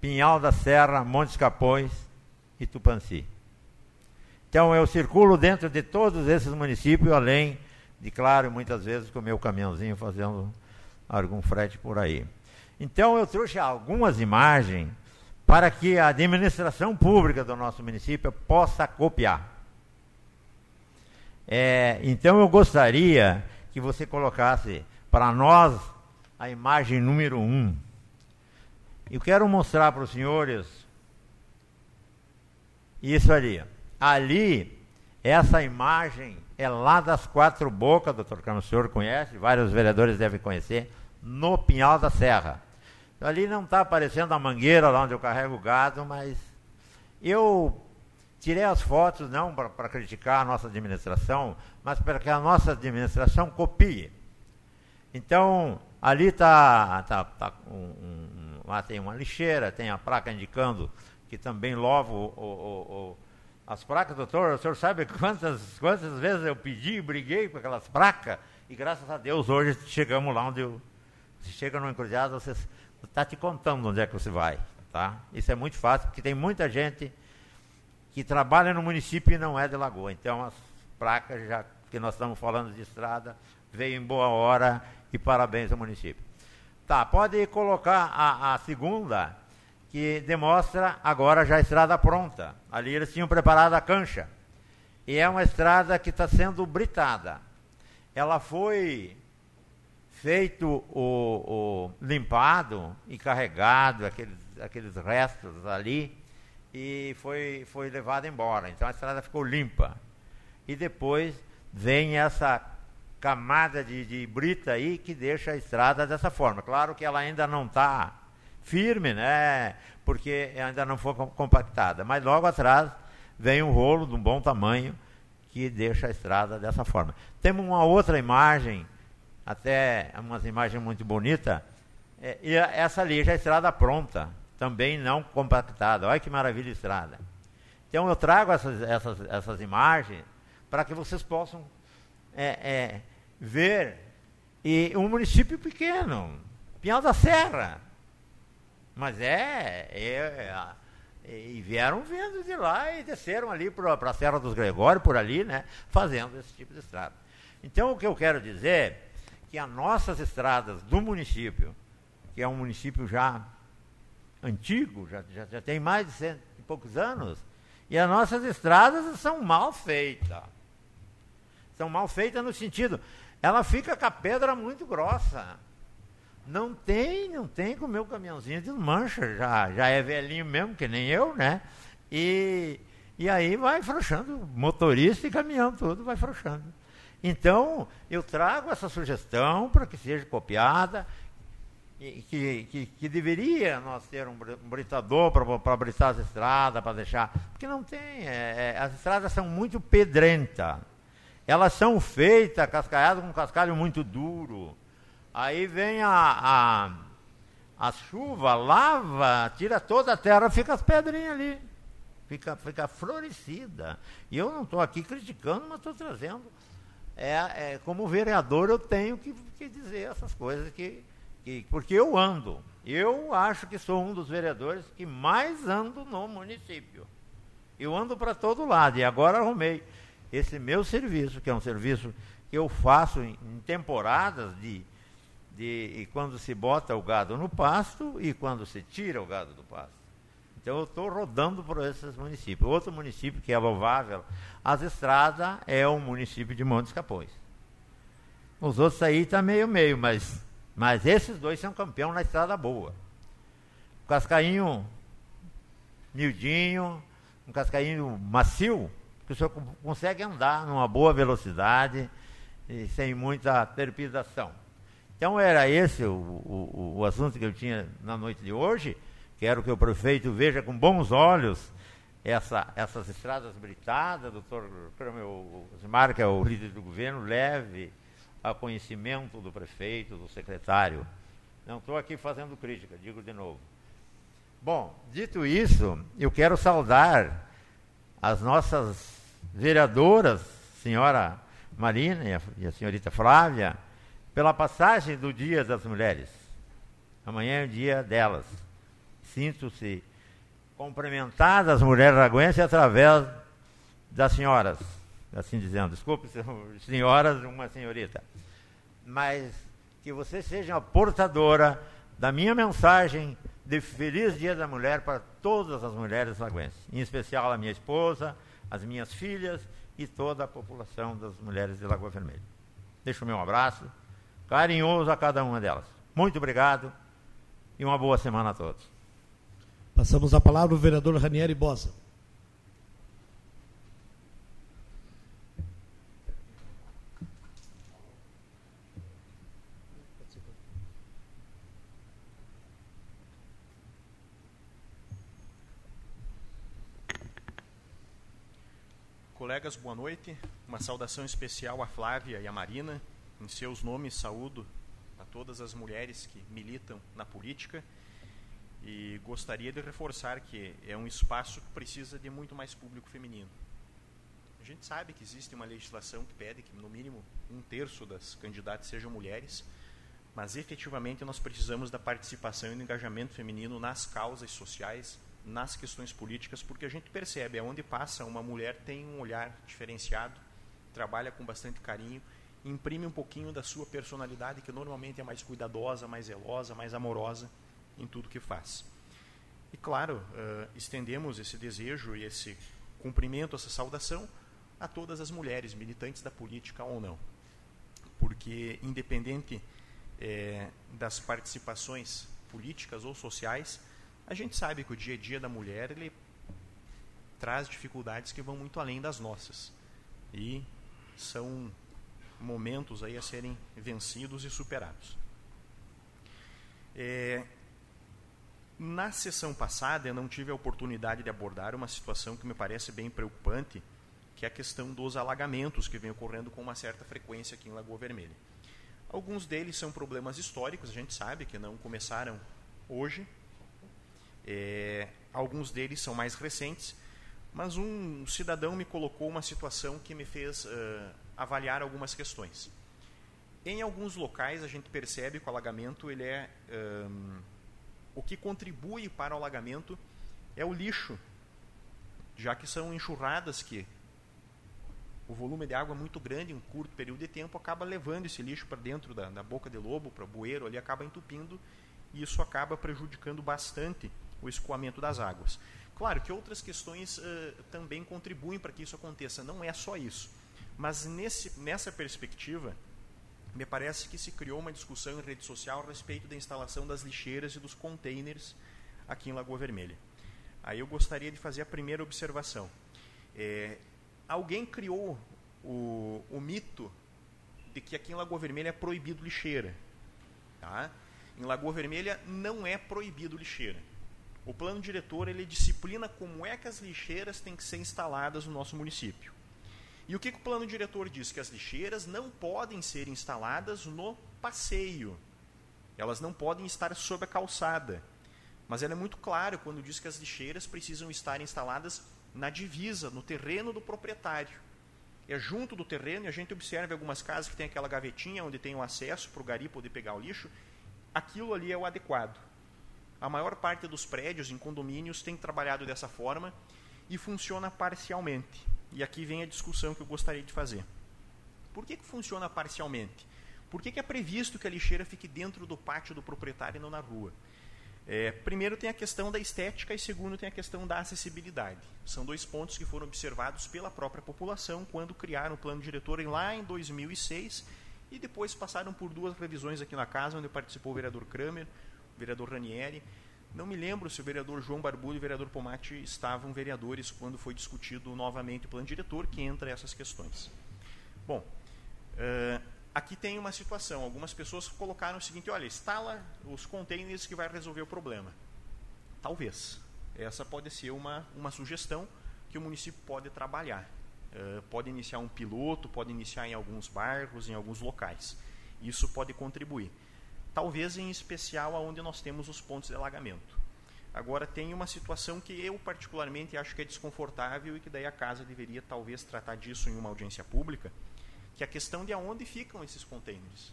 Pinhal da Serra, Montes Capões e Tupanci. Então eu circulo dentro de todos esses municípios, além de, claro, muitas vezes com o meu caminhãozinho fazendo algum frete por aí. Então eu trouxe algumas imagens para que a administração pública do nosso município possa copiar. É, então eu gostaria que você colocasse para nós a imagem número um. Eu quero mostrar para os senhores isso ali. Ali, essa imagem é lá das quatro bocas, doutor Carlos, o senhor conhece, vários vereadores devem conhecer, no Pinhal da Serra. Ali não está aparecendo a mangueira lá onde eu carrego o gado, mas eu tirei as fotos não para criticar a nossa administração, mas para que a nossa administração copie. Então, ali está. Tá, tá um, um, lá tem uma lixeira, tem a placa indicando que também louvo o, o, o, as placas, doutor. O senhor sabe quantas, quantas vezes eu pedi, briguei com aquelas placas, e graças a Deus hoje chegamos lá onde eu. Se chega no encruzilhado, vocês está te contando onde é que você vai. Tá? Isso é muito fácil, porque tem muita gente que trabalha no município e não é de Lagoa. Então, as placas, já que nós estamos falando de estrada, veio em boa hora e parabéns ao município. Tá, pode colocar a, a segunda, que demonstra agora já a estrada pronta. Ali eles tinham preparado a cancha. E é uma estrada que está sendo britada. Ela foi feito o, o, limpado e carregado aqueles, aqueles restos ali e foi, foi levado embora. Então a estrada ficou limpa. E depois vem essa camada de, de brita aí que deixa a estrada dessa forma. Claro que ela ainda não está firme, né? Porque ainda não foi compactada. Mas logo atrás vem um rolo de um bom tamanho que deixa a estrada dessa forma. Temos uma outra imagem até umas imagens muito bonitas. É, e essa ali já é estrada pronta, também não compactada. Olha que maravilha estrada. Então eu trago essas, essas, essas imagens para que vocês possam é, é, ver. E um município pequeno, Pinhal da Serra. Mas é, é, é e vieram vindo de lá e desceram ali para a Serra dos Gregórios, por ali, né, fazendo esse tipo de estrada. Então, o que eu quero dizer que as nossas estradas do município, que é um município já antigo, já, já, já tem mais de cento e poucos anos, e as nossas estradas são mal feitas. São mal feitas no sentido, ela fica com a pedra muito grossa. Não tem, não tem com o meu caminhãozinho desmancha, já, já é velhinho mesmo, que nem eu, né? E, e aí vai frouxando, motorista e caminhão, tudo vai frouxando. Então, eu trago essa sugestão para que seja copiada que, que, que, deveria nós ter um britador para britar as estradas, para deixar. Porque não tem. É, é, as estradas são muito pedrentas. Elas são feitas, cascalhadas com cascalho muito duro. Aí vem a, a, a chuva, lava, tira toda a terra, fica as pedrinhas ali. Fica, fica florescida. E eu não estou aqui criticando, mas estou trazendo. É, é, como vereador, eu tenho que, que dizer essas coisas que porque eu ando. Eu acho que sou um dos vereadores que mais ando no município. Eu ando para todo lado e agora arrumei esse meu serviço, que é um serviço que eu faço em, em temporadas de, de quando se bota o gado no pasto e quando se tira o gado do pasto. Então eu estou rodando por esses municípios. Outro município que é louvável, as estradas, é o município de Montes Capões. Os outros aí está meio meio, mas mas esses dois são campeão na estrada boa. O Cascainho miudinho, um cascainho macio, que o senhor consegue andar numa boa velocidade e sem muita trepidação. Então era esse o, o, o assunto que eu tinha na noite de hoje. Quero que o prefeito veja com bons olhos essa, essas estradas britadas, doutor Osmar, que é o líder do governo, leve a conhecimento do prefeito, do secretário. Não estou aqui fazendo crítica, digo de novo. Bom, dito isso, eu quero saudar as nossas vereadoras, senhora Marina e a, e a senhorita Flávia, pela passagem do Dia das Mulheres. Amanhã é o dia delas. Sinto-se cumprimentadas as mulheres raguenses através das senhoras assim dizendo, desculpe, senhoras, uma senhorita, mas que você seja a portadora da minha mensagem de Feliz Dia da Mulher para todas as mulheres lagoenses, em especial a minha esposa, as minhas filhas e toda a população das mulheres de Lagoa Vermelha. Deixo o meu abraço carinhoso a cada uma delas. Muito obrigado e uma boa semana a todos. Passamos a palavra ao vereador Ranieri Bosa. Colegas, boa noite. Uma saudação especial à Flávia e à Marina. Em seus nomes, saúdo a todas as mulheres que militam na política. E gostaria de reforçar que é um espaço que precisa de muito mais público feminino. A gente sabe que existe uma legislação que pede que, no mínimo, um terço das candidatas sejam mulheres, mas efetivamente nós precisamos da participação e do engajamento feminino nas causas sociais, nas questões políticas, porque a gente percebe, aonde passa, uma mulher tem um olhar diferenciado, trabalha com bastante carinho, imprime um pouquinho da sua personalidade, que normalmente é mais cuidadosa, mais zelosa, mais amorosa em tudo que faz. E claro, uh, estendemos esse desejo e esse cumprimento, essa saudação a todas as mulheres, militantes da política ou não. Porque, independente é, das participações políticas ou sociais, a gente sabe que o dia a dia da mulher ele traz dificuldades que vão muito além das nossas. E são momentos aí a serem vencidos e superados. É, na sessão passada, eu não tive a oportunidade de abordar uma situação que me parece bem preocupante, que é a questão dos alagamentos que vem ocorrendo com uma certa frequência aqui em Lagoa Vermelha. Alguns deles são problemas históricos, a gente sabe que não começaram hoje, é, alguns deles são mais recentes, mas um cidadão me colocou uma situação que me fez uh, avaliar algumas questões. Em alguns locais a gente percebe que o alagamento ele é um, o que contribui para o alagamento é o lixo, já que são enxurradas que o volume de água é muito grande em um curto período de tempo acaba levando esse lixo para dentro da, da boca de lobo, para o bueiro ali acaba entupindo e isso acaba prejudicando bastante o escoamento das águas. Claro que outras questões uh, também contribuem para que isso aconteça, não é só isso. Mas nesse, nessa perspectiva, me parece que se criou uma discussão em rede social a respeito da instalação das lixeiras e dos containers aqui em Lagoa Vermelha. Aí eu gostaria de fazer a primeira observação. É, alguém criou o, o, mito de que aqui em Lagoa Vermelha é proibido lixeira. Tá? Em Lagoa Vermelha não é proibido lixeira. O plano diretor ele disciplina como é que as lixeiras têm que ser instaladas no nosso município. E o que, que o plano diretor diz? Que as lixeiras não podem ser instaladas no passeio. Elas não podem estar sob a calçada. Mas ele é muito claro quando diz que as lixeiras precisam estar instaladas na divisa, no terreno do proprietário. É junto do terreno, e a gente observa algumas casas que tem aquela gavetinha onde tem o um acesso para o gari poder pegar o lixo. Aquilo ali é o adequado. A maior parte dos prédios em condomínios tem trabalhado dessa forma e funciona parcialmente. E aqui vem a discussão que eu gostaria de fazer. Por que, que funciona parcialmente? Por que, que é previsto que a lixeira fique dentro do pátio do proprietário e não na rua? É, primeiro tem a questão da estética e segundo tem a questão da acessibilidade. São dois pontos que foram observados pela própria população quando criaram o plano diretor lá em 2006 e depois passaram por duas revisões aqui na casa, onde participou o vereador Kramer, vereador Ranieri. Não me lembro se o vereador João Barbulho e o vereador Pomati estavam vereadores quando foi discutido novamente o plano diretor, que entra essas questões. Bom, uh, aqui tem uma situação. Algumas pessoas colocaram o seguinte: olha, instala os containers que vai resolver o problema. Talvez. Essa pode ser uma, uma sugestão que o município pode trabalhar. Uh, pode iniciar um piloto, pode iniciar em alguns bairros, em alguns locais. Isso pode contribuir. Talvez em especial aonde nós temos os pontos de alagamento. Agora tem uma situação que eu particularmente acho que é desconfortável e que daí a casa deveria talvez tratar disso em uma audiência pública, que é a questão de aonde ficam esses containers.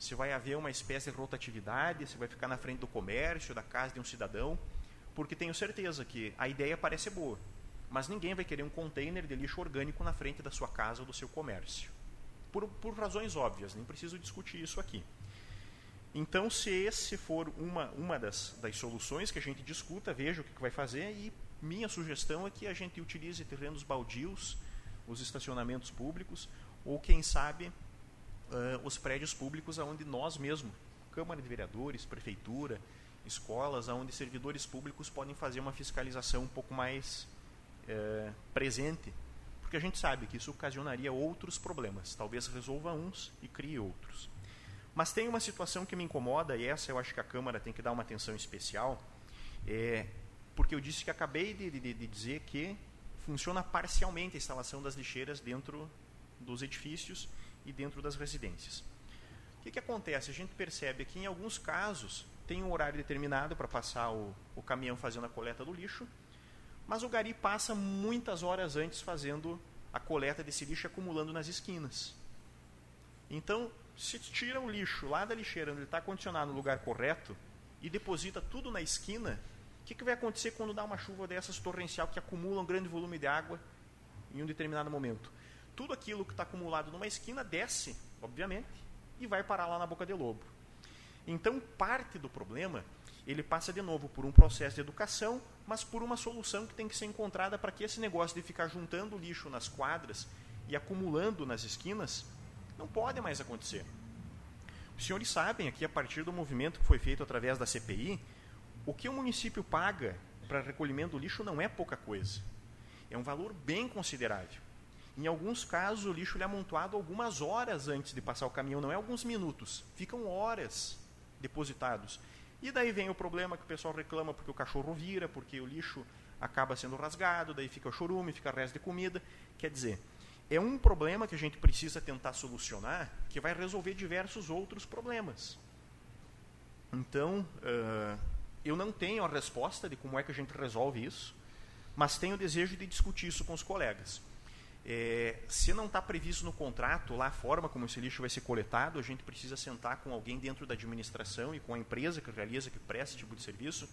Se vai haver uma espécie de rotatividade, se vai ficar na frente do comércio, da casa de um cidadão, porque tenho certeza que a ideia parece boa, mas ninguém vai querer um container de lixo orgânico na frente da sua casa ou do seu comércio. Por, por razões óbvias, nem preciso discutir isso aqui. Então, se esse for uma, uma das, das soluções que a gente discuta, veja o que, vai fazer e minha sugestão é que a gente utilize terrenos baldios, os estacionamentos públicos, ou quem sabe uh, os prédios públicos aonde nós mesmos, Câmara de Vereadores, Prefeitura, escolas, aonde servidores públicos podem fazer uma fiscalização um pouco mais uh, presente, porque a gente sabe que isso ocasionaria outros problemas, talvez resolva uns e crie outros. Mas tem uma situação que me incomoda, e essa eu acho que a Câmara tem que dar uma atenção especial, é, porque eu disse que acabei de, de, de dizer que funciona parcialmente a instalação das lixeiras dentro dos edifícios e dentro das residências. O que, que acontece? A gente percebe que em alguns casos tem um horário determinado para passar o, o caminhão fazendo a coleta do lixo, mas o gari passa muitas horas antes fazendo a coleta desse lixo acumulando nas esquinas. Então, se tira o lixo lá da lixeira, onde ele está condicionado no lugar correto, e deposita tudo na esquina, o que, que vai acontecer quando dá uma chuva dessas torrencial que acumula um grande volume de água em um determinado momento? tudo aquilo que está acumulado numa esquina desce, obviamente, e vai parar lá na boca de lobo. Então, parte do problema, ele passa de novo por um processo de educação, mas por uma solução que tem que ser encontrada para que esse negócio de ficar juntando lixo nas quadras e acumulando nas esquinas não pode mais acontecer. Os senhores sabem aqui, a partir do movimento que foi feito através da CPI, o que o município paga para recolhimento do lixo não é pouca coisa. É um valor bem considerável. Em alguns casos, o lixo é amontoado algumas horas antes de passar o caminhão, não é alguns minutos, ficam horas depositados. E daí vem o problema que o pessoal reclama porque o cachorro vira, porque o lixo acaba sendo rasgado, daí fica o chorume, fica resto de comida. Quer dizer, é um problema que a gente precisa tentar solucionar que vai resolver diversos outros problemas. Então, uh, eu não tenho a resposta de como é que a gente resolve isso, mas tenho o desejo de discutir isso com os colegas. É, se não está previsto no contrato lá a forma como esse lixo vai ser coletado, a gente precisa sentar com alguém dentro da administração e com a empresa que realiza, que presta esse tipo de serviço,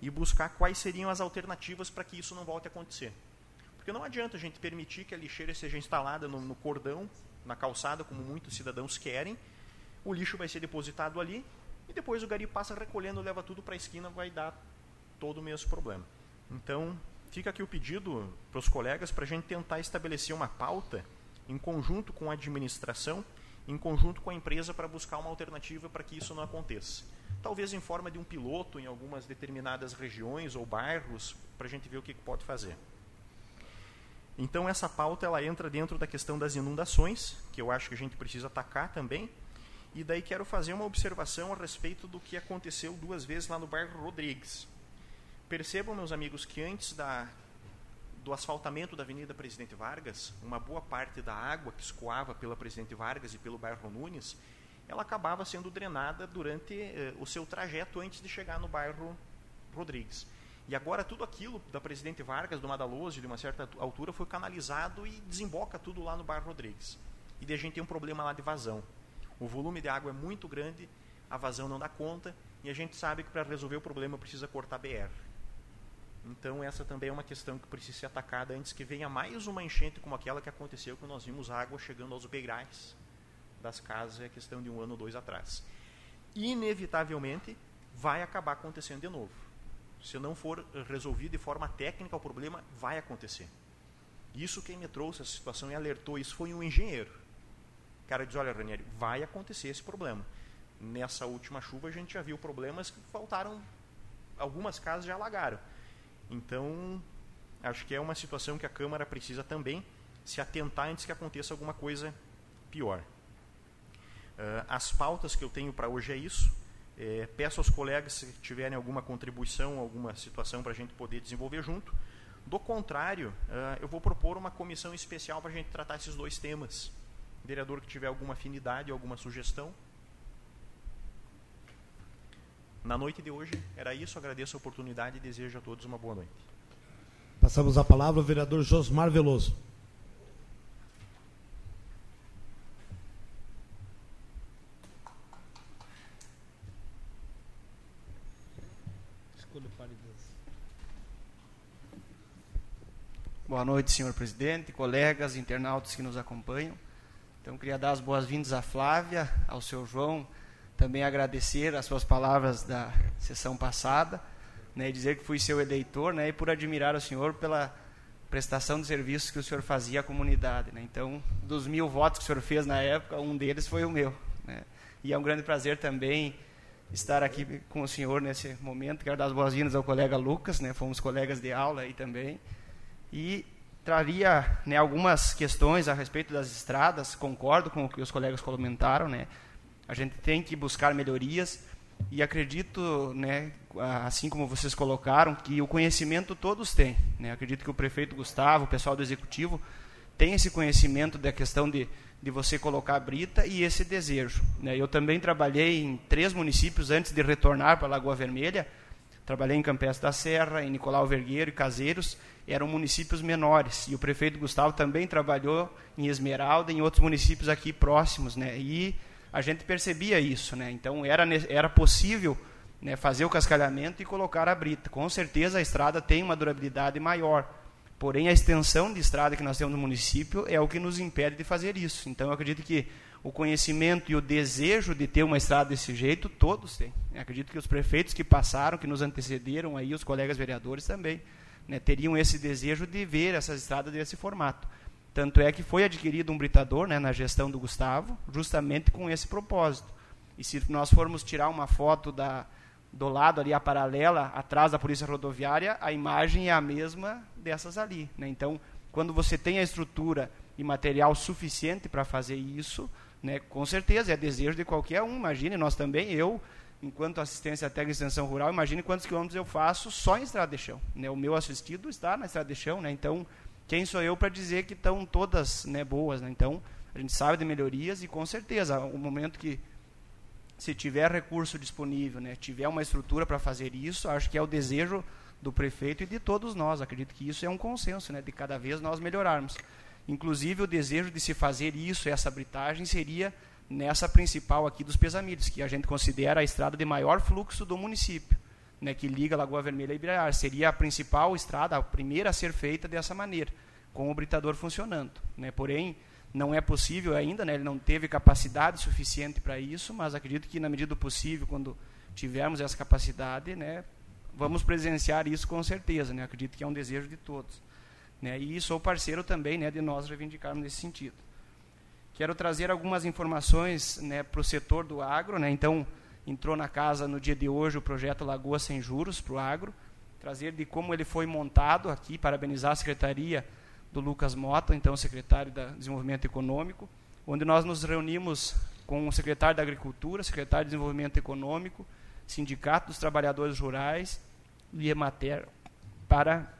e buscar quais seriam as alternativas para que isso não volte a acontecer. Porque não adianta a gente permitir que a lixeira seja instalada no, no cordão, na calçada, como muitos cidadãos querem, o lixo vai ser depositado ali, e depois o gari passa recolhendo, leva tudo para a esquina, vai dar todo o mesmo problema. Então, fica aqui o pedido para os colegas para a gente tentar estabelecer uma pauta em conjunto com a administração, em conjunto com a empresa para buscar uma alternativa para que isso não aconteça. Talvez em forma de um piloto em algumas determinadas regiões ou bairros, para a gente ver o que pode fazer. Então essa pauta ela entra dentro da questão das inundações, que eu acho que a gente precisa atacar também, E daí quero fazer uma observação a respeito do que aconteceu duas vezes lá no bairro Rodrigues. Percebam, meus amigos, que antes da, do asfaltamento da Avenida Presidente Vargas, uma boa parte da água que escoava pela Presidente Vargas e pelo bairro Nunes, ela acabava sendo drenada durante eh, o seu trajeto antes de chegar no bairro Rodrigues. E agora tudo aquilo da Presidente Vargas, do Madaloso, de uma certa altura, foi canalizado e desemboca tudo lá no bairro Rodrigues. E a gente tem um problema lá de vazão. O volume de água é muito grande, a vazão não dá conta, e a gente sabe que para resolver o problema precisa cortar BR. Então essa também é uma questão que precisa ser atacada antes que venha mais uma enchente como aquela que aconteceu, que nós vimos água chegando aos beirais das casas, é questão de um ano ou dois atrás. Inevitavelmente vai acabar acontecendo de novo. Se não for resolvido de forma técnica o problema, vai acontecer. Isso quem me trouxe essa situação e alertou isso foi um engenheiro o cara diz, olha, Ranieri, vai acontecer esse problema. Nessa última chuva a gente já viu problemas que faltaram, algumas casas já alagaram. Então, acho que é uma situação que a Câmara precisa também se atentar antes que aconteça alguma coisa pior. Uh, as pautas que eu tenho para hoje é isso. É, peço aos colegas se tiverem alguma contribuição, alguma situação para a gente poder desenvolver junto. Do contrário, uh, eu vou propor uma comissão especial para a gente tratar esses dois temas. Vereador que tiver alguma afinidade, alguma sugestão. Na noite de hoje era isso. Agradeço a oportunidade e desejo a todos uma boa noite. Passamos a palavra ao vereador Josmar Veloso. Boa noite, senhor presidente, colegas, internautas que nos acompanham. Então, queria dar as boas-vindas à Flávia, ao seu João, também agradecer as suas palavras da sessão passada, né, dizer que fui seu eleitor, né, e por admirar o senhor pela prestação de serviços que o senhor fazia à comunidade. Né. Então, dos mil votos que o senhor fez na época, um deles foi o meu. Né. E é um grande prazer também estar aqui com o senhor nesse momento. Quero dar as boas-vindas ao colega Lucas, né, fomos colegas de aula aí também. E traria né, algumas questões a respeito das estradas, concordo com o que os colegas comentaram, né? A gente tem que buscar melhorias e acredito, né, assim como vocês colocaram, que o conhecimento todos têm. Né? Acredito que o prefeito Gustavo, o pessoal do executivo, tem esse conhecimento da questão de, de você colocar a brita e esse desejo. Né? Eu também trabalhei em três municípios antes de retornar para a Lagoa Vermelha. Trabalhei em Campestre da Serra, em Nicolau Vergueiro e Caseiros, eram municípios menores. E o prefeito Gustavo também trabalhou em Esmeralda em outros municípios aqui próximos, né? E a gente percebia isso, né? Então era era possível né, fazer o cascalhamento e colocar a brita. Com certeza a estrada tem uma durabilidade maior. Porém, a extensão de estrada que nós temos no município é o que nos impede de fazer isso. Então, eu acredito que o conhecimento e o desejo de ter uma estrada desse jeito, todos têm. Eu acredito que os prefeitos que passaram, que nos antecederam, aí, os colegas vereadores também né, teriam esse desejo de ver essas estradas desse formato. Tanto é que foi adquirido um britador né, na gestão do Gustavo, justamente com esse propósito. E se nós formos tirar uma foto da, do lado ali, a paralela, atrás da polícia rodoviária, a imagem é a mesma dessas ali. Né? Então, quando você tem a estrutura e material suficiente para fazer isso, né, com certeza é desejo de qualquer um. Imagine, nós também, eu enquanto assistência técnica de extensão rural, imagine quantos quilômetros eu faço só em estrada de chão. Né? O meu assistido está na estrada de chão, né? então quem sou eu para dizer que estão todas né, boas? Né? Então a gente sabe de melhorias e com certeza, o momento que se tiver recurso disponível, né, tiver uma estrutura para fazer isso, acho que é o desejo do prefeito e de todos nós. Acredito que isso é um consenso, né, de cada vez nós melhorarmos. Inclusive o desejo de se fazer isso, essa britagem, seria nessa principal aqui dos Pesamilhos, que a gente considera a estrada de maior fluxo do município, né, que liga Lagoa Vermelha e Ibiraiar. Seria a principal estrada, a primeira a ser feita dessa maneira, com o britador funcionando. Né. Porém, não é possível ainda, né, ele não teve capacidade suficiente para isso, mas acredito que na medida do possível, quando tivermos essa capacidade, né, vamos presenciar isso com certeza. Né, acredito que é um desejo de todos. Né, e sou parceiro também né, de nós reivindicarmos nesse sentido. Quero trazer algumas informações né, para o setor do agro. Né? Então, entrou na casa no dia de hoje o projeto Lagoa Sem Juros para o agro. Trazer de como ele foi montado aqui, parabenizar a secretaria do Lucas Mota, então secretário de Desenvolvimento Econômico, onde nós nos reunimos com o secretário da Agricultura, secretário de Desenvolvimento Econômico, Sindicato dos Trabalhadores Rurais e Emater, para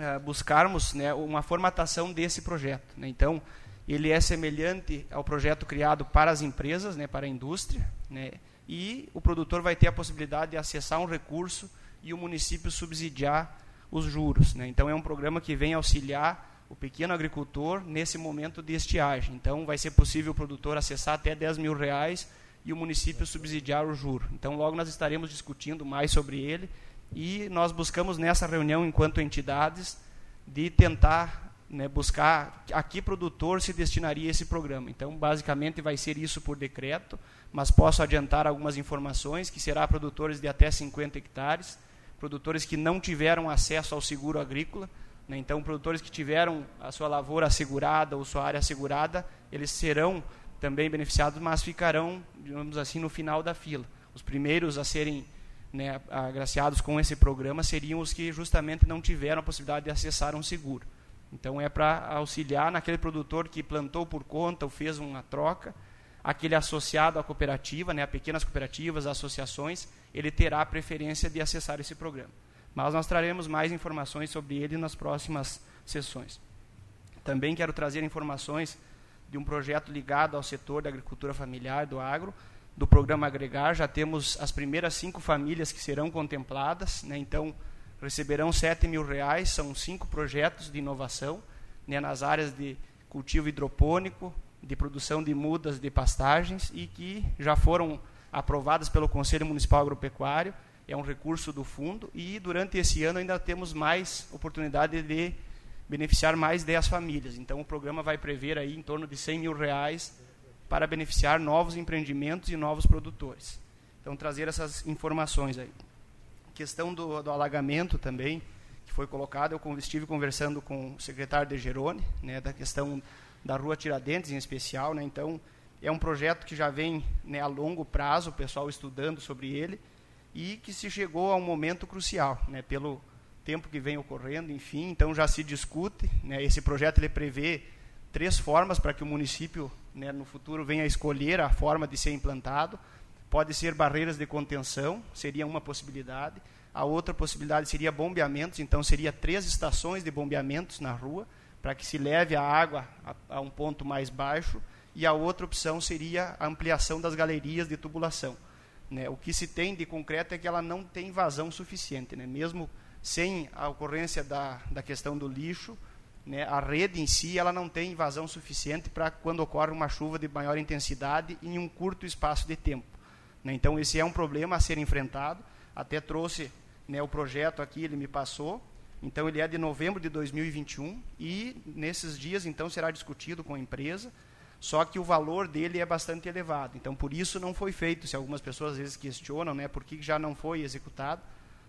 uh, buscarmos né, uma formatação desse projeto. Né. Então, ele é semelhante ao projeto criado para as empresas, né, para a indústria, né, e o produtor vai ter a possibilidade de acessar um recurso e o município subsidiar os juros. Né. Então, é um programa que vem auxiliar o pequeno agricultor nesse momento de estiagem. Então, vai ser possível o produtor acessar até 10 mil reais e o município subsidiar o juro. Então, logo nós estaremos discutindo mais sobre ele e nós buscamos nessa reunião, enquanto entidades, de tentar né, buscar a que produtor se destinaria esse programa. Então, basicamente, vai ser isso por decreto, mas posso adiantar algumas informações, que será produtores de até 50 hectares, produtores que não tiveram acesso ao seguro agrícola, né? Então, produtores que tiveram a sua lavoura assegurada ou sua área assegurada, eles serão também beneficiados, mas ficarão, digamos assim, no final da fila. Os primeiros a serem né, agraciados com esse programa seriam os que justamente não tiveram a possibilidade de acessar um seguro. Então, é para auxiliar naquele produtor que plantou por conta ou fez uma troca, aquele associado à cooperativa, né, a pequenas cooperativas, associações, ele terá a preferência de acessar esse programa mas nós traremos mais informações sobre ele nas próximas sessões. Também quero trazer informações de um projeto ligado ao setor da agricultura familiar, do agro, do programa Agregar. Já temos as primeiras cinco famílias que serão contempladas, né? então receberão sete mil reais. São cinco projetos de inovação né? nas áreas de cultivo hidropônico, de produção de mudas de pastagens e que já foram aprovadas pelo Conselho Municipal Agropecuário é um recurso do fundo e durante esse ano ainda temos mais oportunidade de beneficiar mais 10 famílias. Então o programa vai prever aí em torno de 100 mil reais para beneficiar novos empreendimentos e novos produtores. Então trazer essas informações aí. Questão do, do alagamento também, que foi colocado, eu estive conversando com o secretário de Gerone, né, da questão da Rua Tiradentes em especial, né, então é um projeto que já vem né, a longo prazo, o pessoal estudando sobre ele, e que se chegou a um momento crucial, né, pelo tempo que vem ocorrendo, enfim, então já se discute, né, esse projeto ele prevê três formas para que o município, né, no futuro venha a escolher a forma de ser implantado. Pode ser barreiras de contenção, seria uma possibilidade. A outra possibilidade seria bombeamentos, então seria três estações de bombeamentos na rua para que se leve a água a, a um ponto mais baixo. E a outra opção seria a ampliação das galerias de tubulação. Né? O que se tem de concreto é que ela não tem vazão suficiente. Né? Mesmo sem a ocorrência da, da questão do lixo, né, a rede em si ela não tem vazão suficiente para quando ocorre uma chuva de maior intensidade em um curto espaço de tempo. Né? Então, esse é um problema a ser enfrentado. Até trouxe né, o projeto aqui, ele me passou. Então, ele é de novembro de 2021 e nesses dias, então, será discutido com a empresa só que o valor dele é bastante elevado. Então, por isso não foi feito. Se algumas pessoas às vezes questionam, né, por que já não foi executado,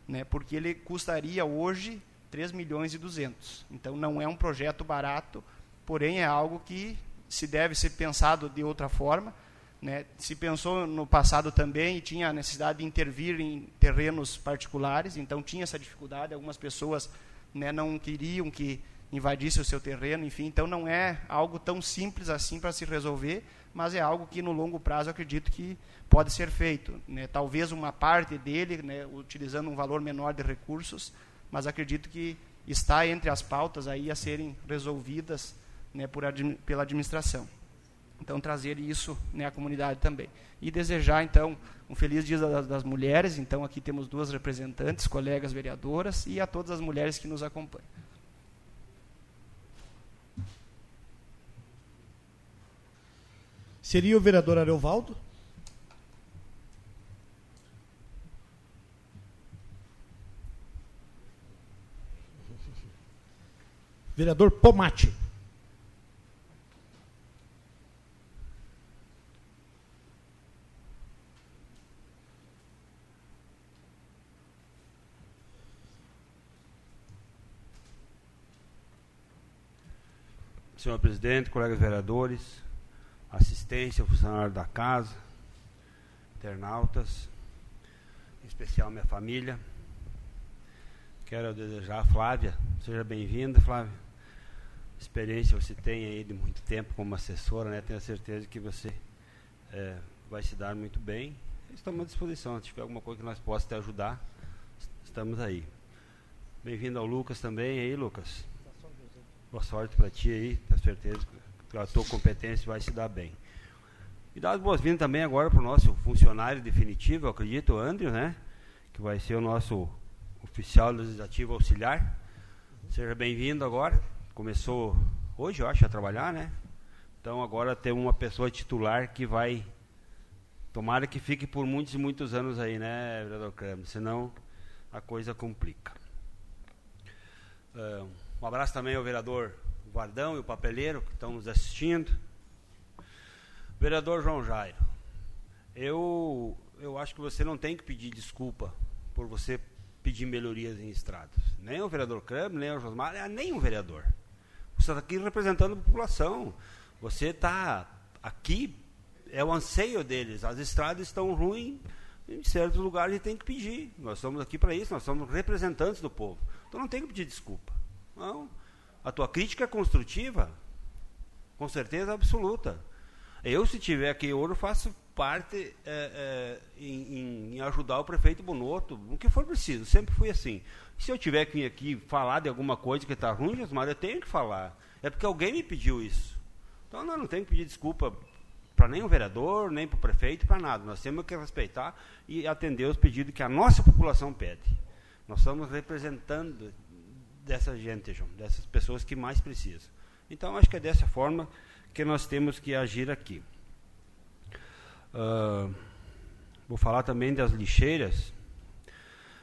né, porque ele custaria hoje 3 milhões e 200. Então, não é um projeto barato, porém é algo que se deve ser pensado de outra forma. Né? Se pensou no passado também e tinha a necessidade de intervir em terrenos particulares, então tinha essa dificuldade. Algumas pessoas né, não queriam que invadisse o seu terreno, enfim. Então não é algo tão simples assim para se resolver, mas é algo que no longo prazo acredito que pode ser feito. Né? Talvez uma parte dele, né, utilizando um valor menor de recursos, mas acredito que está entre as pautas aí a serem resolvidas né, por, pela administração. Então trazer isso né, à comunidade também. E desejar então um feliz dia das, das mulheres. Então aqui temos duas representantes, colegas vereadoras e a todas as mulheres que nos acompanham. Seria o vereador Ariovaldo? Vereador Pomate. Senhor presidente, colegas vereadores, assistência, funcionário da casa, internautas, em especial minha família. Quero desejar a Flávia, seja bem-vinda, Flávia. Experiência você tem aí de muito tempo como assessora, né? Tenho certeza que você é, vai se dar muito bem. Estamos à disposição, se tiver alguma coisa que nós possa te ajudar, estamos aí. Bem-vindo ao Lucas também, aí Lucas. Boa sorte para ti aí, tenho certeza que a tua competência vai se dar bem. E dar as boas-vindas também agora para o nosso funcionário definitivo, acredito, o Andrew, né? Que vai ser o nosso oficial legislativo auxiliar. Seja bem-vindo agora. Começou hoje, eu acho, a trabalhar, né? Então agora tem uma pessoa titular que vai. Tomara que fique por muitos e muitos anos aí, né, vereador Kramer? Senão a coisa complica. Uh, um abraço também ao vereador Guardão e o papeleiro que estão nos assistindo. Vereador João Jairo, eu, eu acho que você não tem que pedir desculpa por você pedir melhorias em estradas. Nem o vereador Kramer, nem o Josmar, nem o vereador. Você está aqui representando a população. Você está aqui, é o anseio deles. As estradas estão ruins, em certos lugares tem que pedir. Nós estamos aqui para isso, nós somos representantes do povo. Então não tem que pedir desculpa. Não. A tua crítica é construtiva, com certeza absoluta. Eu, se tiver aqui ouro, faço parte é, é, em, em, ajudar o prefeito Bonotto, o que for preciso, sempre fui assim. Se eu tiver que vir aqui falar de alguma coisa que está ruim, Josmar, eu tenho que falar. É porque alguém me pediu isso. Então, nós não temos que pedir desculpa para nenhum vereador, nem para o prefeito, para nada. Nós temos que respeitar e atender os pedidos que a nossa população pede. Nós estamos representando dessa gente, João, dessas pessoas que mais precisam. Então, acho que é dessa forma que nós temos que agir aqui. Uh, vou falar também das lixeiras.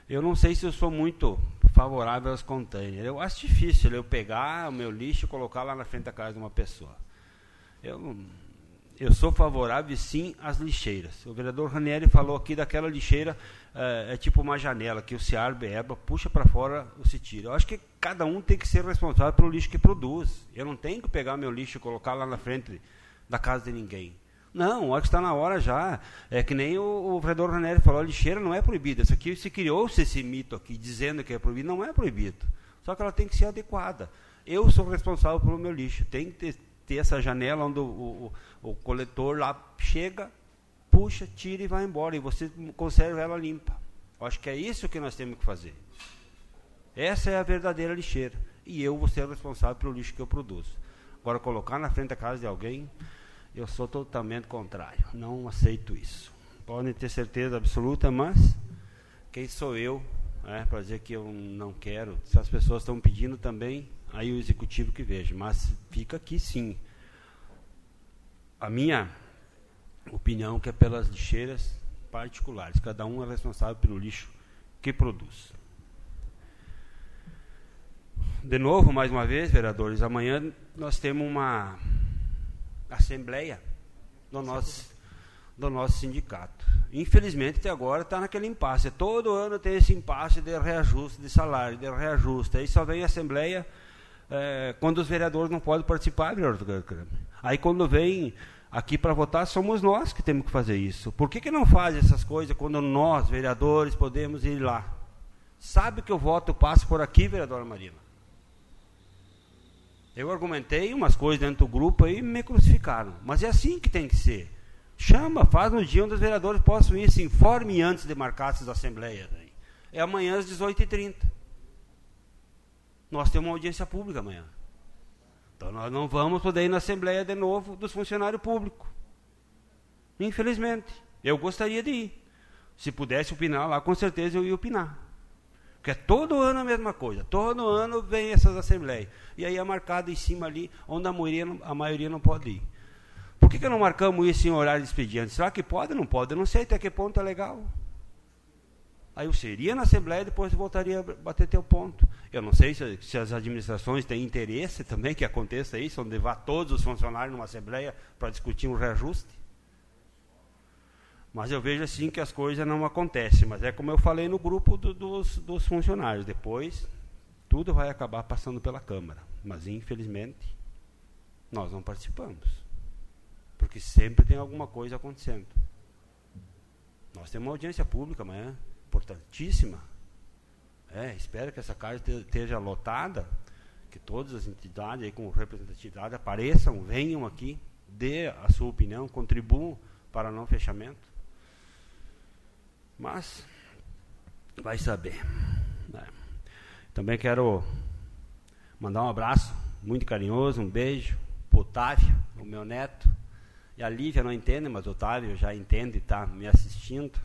Eu não sei se eu sou muito favorável aos containers. Eu acho difícil eu pegar o meu lixo e colocar lá na frente da casa de uma pessoa. Eu, eu sou favorável sim às lixeiras. O vereador Ranieri falou aqui daquela lixeira, é, é tipo uma janela, que o Ciar Beba puxa para fora o se tira. Eu acho que cada um tem que ser responsável pelo lixo que produz. Eu não tenho que pegar meu lixo e colocar lá na frente da casa de ninguém. Não, acho que está na hora já. É que nem o, o vereador Ranieri falou, a lixeira não é proibida. Isso aqui se criou-se esse mito aqui, dizendo que é proibido. Não é proibido. Só que ela tem que ser adequada. Eu sou responsável pelo meu lixo. Tem que ter, ter essa janela onde o, o, o, coletor lá chega, puxa, tira e vai embora. E você conserva ela limpa. Acho que é isso que nós temos que fazer. Essa é a verdadeira lixeira. E eu vou ser responsável pelo lixo que eu produzo. Agora, colocar na frente da casa de alguém, eu sou totalmente contrário. Não aceito isso. Podem ter certeza absoluta, mas quem sou eu né, para dizer que eu não quero? Se as pessoas estão pedindo também, aí o executivo que veja. Mas fica aqui sim. A minha opinião que é pelas lixeiras particulares. Cada um é responsável pelo lixo que produz. De novo, mais uma vez, vereadores, amanhã nós temos uma assembleia do nosso, do nosso sindicato. Infelizmente, até agora está naquele impasse. Todo ano tem esse impasse de reajuste de salário, de reajuste. Aí só vem a assembleia é, quando os vereadores não podem participar, vereador Aí quando vem aqui para votar, somos nós que temos que fazer isso. Por que, que não faz essas coisas quando nós, vereadores, podemos ir lá? Sabe que o voto passa por aqui, vereadora Marina? Eu argumentei umas coisas dentro do grupo aí e me crucificaram. Mas é assim que tem que ser. Chama, faz no dia onde os vereadores possam ir, se informe antes de marcar essas assembleias. É amanhã às 18h30. Nós temos uma audiência pública amanhã. Então nós não vamos poder ir na Assembleia de novo dos funcionários públicos. Infelizmente. Eu gostaria de ir. Se pudesse opinar lá, com certeza eu ia opinar. Porque é todo ano a mesma coisa. Todo ano vem essas assembleias. E aí é marcado em cima ali, onde a maioria não, a maioria não pode ir. Por que, que não marcamos isso em horário de expediente? Será que pode? Não pode? Eu não sei até que ponto é legal. Aí eu seria na Assembleia e depois voltaria a bater teu ponto. Eu não sei se, se, as administrações têm interesse também que aconteça isso, onde vá todos os funcionários numa Assembleia para discutir um reajuste. Mas eu vejo assim que as coisas não acontecem. Mas é como eu falei no grupo do, dos, dos funcionários. Depois, tudo vai acabar passando pela Câmara. Mas, infelizmente, nós não participamos. Porque sempre tem alguma coisa acontecendo. Nós temos uma audiência pública amanhã importantíssima. É, espero que essa casa esteja lotada, que todas as entidades aí com representatividade apareçam, venham aqui, dê a sua opinião, contribuam para não fechamento. Mas vai saber. Né? Também quero mandar um abraço muito carinhoso, um beijo para o Otávio, o meu neto. E a Lívia não entende, mas o Otávio já entende e está me assistindo.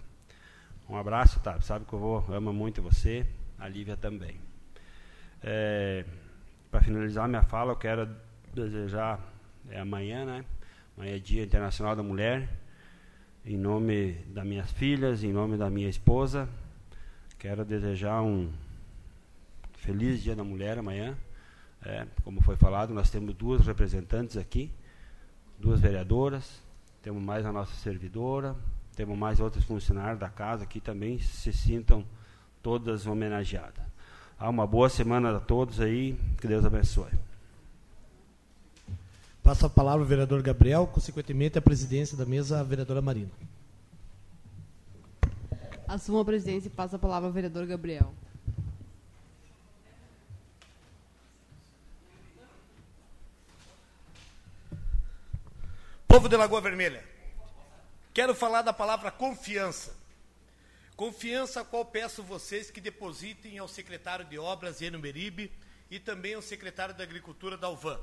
Um abraço, Otávio. Sabe que eu vou, amo muito você, a Lívia também. É, para finalizar minha fala, eu quero desejar, é amanhã, né? Amanhã é Dia Internacional da Mulher. Em nome das minhas filhas, em nome da minha esposa, quero desejar um feliz Dia da Mulher amanhã. É, como foi falado, nós temos duas representantes aqui, duas vereadoras, temos mais a nossa servidora, temos mais outros funcionários da casa que também se sintam todas homenageadas. Há uma boa semana a todos aí, que Deus abençoe. Passa a palavra ao vereador Gabriel, consequentemente a presidência da mesa, a vereadora Marina. Assuma a presidência e passa a palavra ao vereador Gabriel. Povo de Lagoa Vermelha, quero falar da palavra confiança. Confiança a qual peço vocês que depositem ao secretário de Obras, Eno Meribe, e também ao secretário da Agricultura, Dalvan.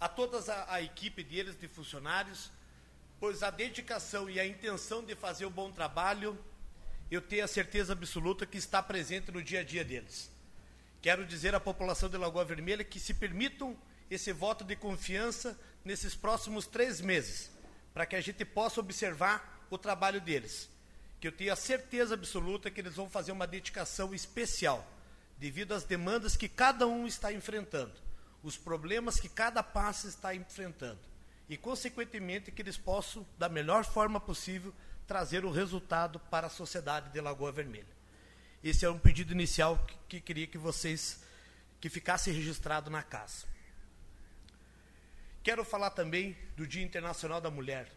A toda a, a equipe deles, de funcionários, pois a dedicação e a intenção de fazer um bom trabalho, eu tenho a certeza absoluta que está presente no dia a dia deles. Quero dizer à população de Lagoa Vermelha que se permitam esse voto de confiança nesses próximos três meses, para que a gente possa observar o trabalho deles. Que eu tenho a certeza absoluta que eles vão fazer uma dedicação especial, devido às demandas que cada um está enfrentando, os problemas que cada passo está enfrentando, e, consequentemente, que eles possam, da melhor forma possível, trazer o resultado para a sociedade de Lagoa Vermelha. Esse é um pedido inicial que, que queria que vocês que ficasse registrado na casa. Quero falar também do Dia Internacional da Mulher.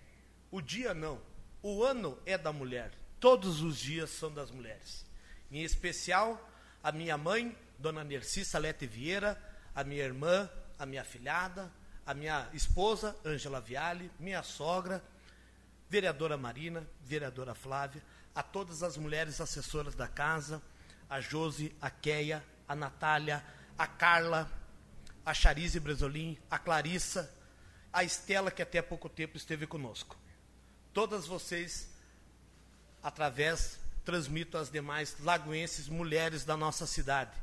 O dia não, o ano é da mulher. Todos os dias são das mulheres. Em especial, a minha mãe, Dona Nercissa Lete Vieira, a minha irmã, a minha filhada, a minha esposa, Ângela Viale, minha sogra, vereadora Marina, vereadora Flávia, a todas as mulheres assessoras da casa, a Josi, a Keia, a Natália, a Carla, a Charize Bresolim, a Clarissa, a Estela, que até há pouco tempo esteve conosco. Todas vocês, através, transmito às demais lagoenses, mulheres da nossa cidade,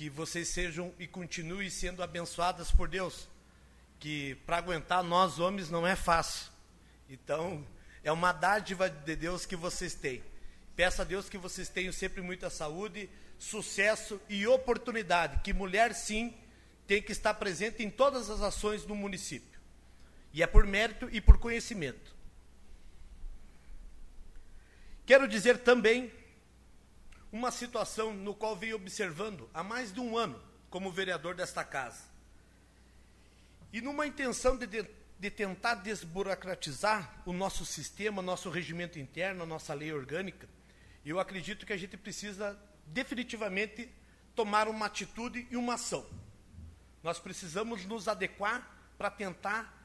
que vocês sejam e continuem sendo abençoadas por Deus, que para aguentar nós homens não é fácil. Então, é uma dádiva de Deus que vocês têm. Peço a Deus que vocês tenham sempre muita saúde, sucesso e oportunidade, que mulher sim tem que estar presente em todas as ações do município. E é por mérito e por conhecimento. Quero dizer também uma situação no qual venho observando há mais de um ano como vereador desta casa. E numa intenção de, de, de tentar desburocratizar o nosso sistema, nosso regimento interno, nossa lei orgânica, eu acredito que a gente precisa definitivamente tomar uma atitude e uma ação. Nós precisamos nos adequar para tentar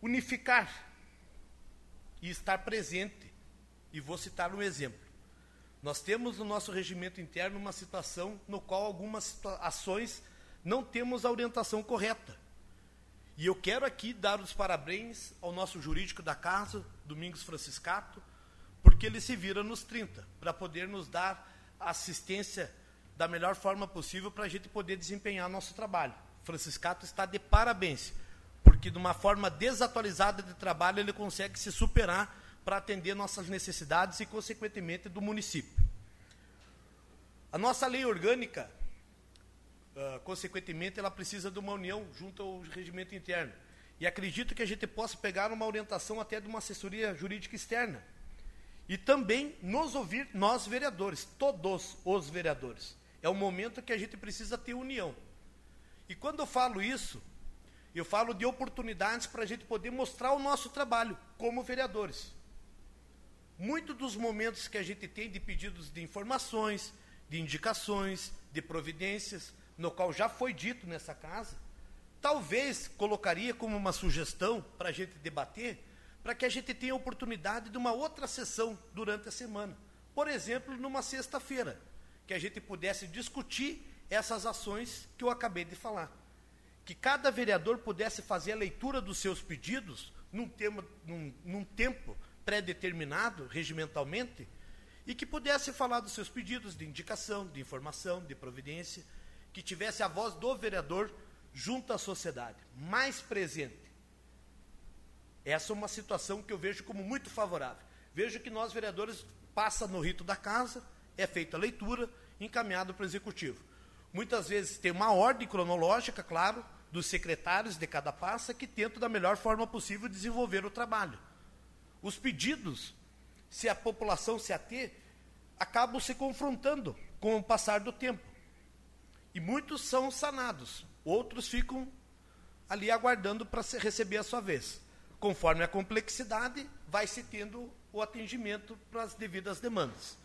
unificar e estar presente. E vou citar um exemplo. Nós temos no nosso regimento interno uma situação no qual algumas ações não temos a orientação correta. E eu quero aqui dar os parabéns ao nosso jurídico da casa, Domingos Franciscato, porque ele se vira nos 30 para poder nos dar assistência da melhor forma possível para a gente poder desempenhar nosso trabalho. Franciscato está de parabéns porque de uma forma desatualizada de trabalho ele consegue se superar para atender nossas necessidades e, consequentemente, do município. A nossa lei orgânica, uh, consequentemente, ela precisa de uma união junto ao regimento interno. E acredito que a gente possa pegar uma orientação até de uma assessoria jurídica externa. E também nos ouvir, nós vereadores, todos os vereadores. É o momento que a gente precisa ter união. E quando eu falo isso, eu falo de oportunidades para a gente poder mostrar o nosso trabalho como vereadores. Muitos dos momentos que a gente tem de pedidos de informações, de indicações, de providências, no qual já foi dito nessa casa, talvez colocaria como uma sugestão para a gente debater, para que a gente tenha a oportunidade de uma outra sessão durante a semana. Por exemplo, numa sexta-feira, que a gente pudesse discutir essas ações que eu acabei de falar. Que cada vereador pudesse fazer a leitura dos seus pedidos num, tema, num, num tempo pré-determinado, regimentalmente, e que pudesse falar dos seus pedidos de indicação, de informação, de providência, que tivesse a voz do vereador junto à sociedade, mais presente. Essa é uma situação que eu vejo como muito favorável. Vejo que nós, vereadores, passa no rito da casa, é feita a leitura, encaminhado para o executivo. Muitas vezes tem uma ordem cronológica, claro, dos secretários de cada pasta que tentam da melhor forma possível desenvolver o trabalho. Os pedidos, se a população se ater, acabam se confrontando com o passar do tempo. E muitos são sanados, outros ficam ali aguardando para receber a sua vez. Conforme a complexidade, vai se tendo o atendimento para as devidas demandas.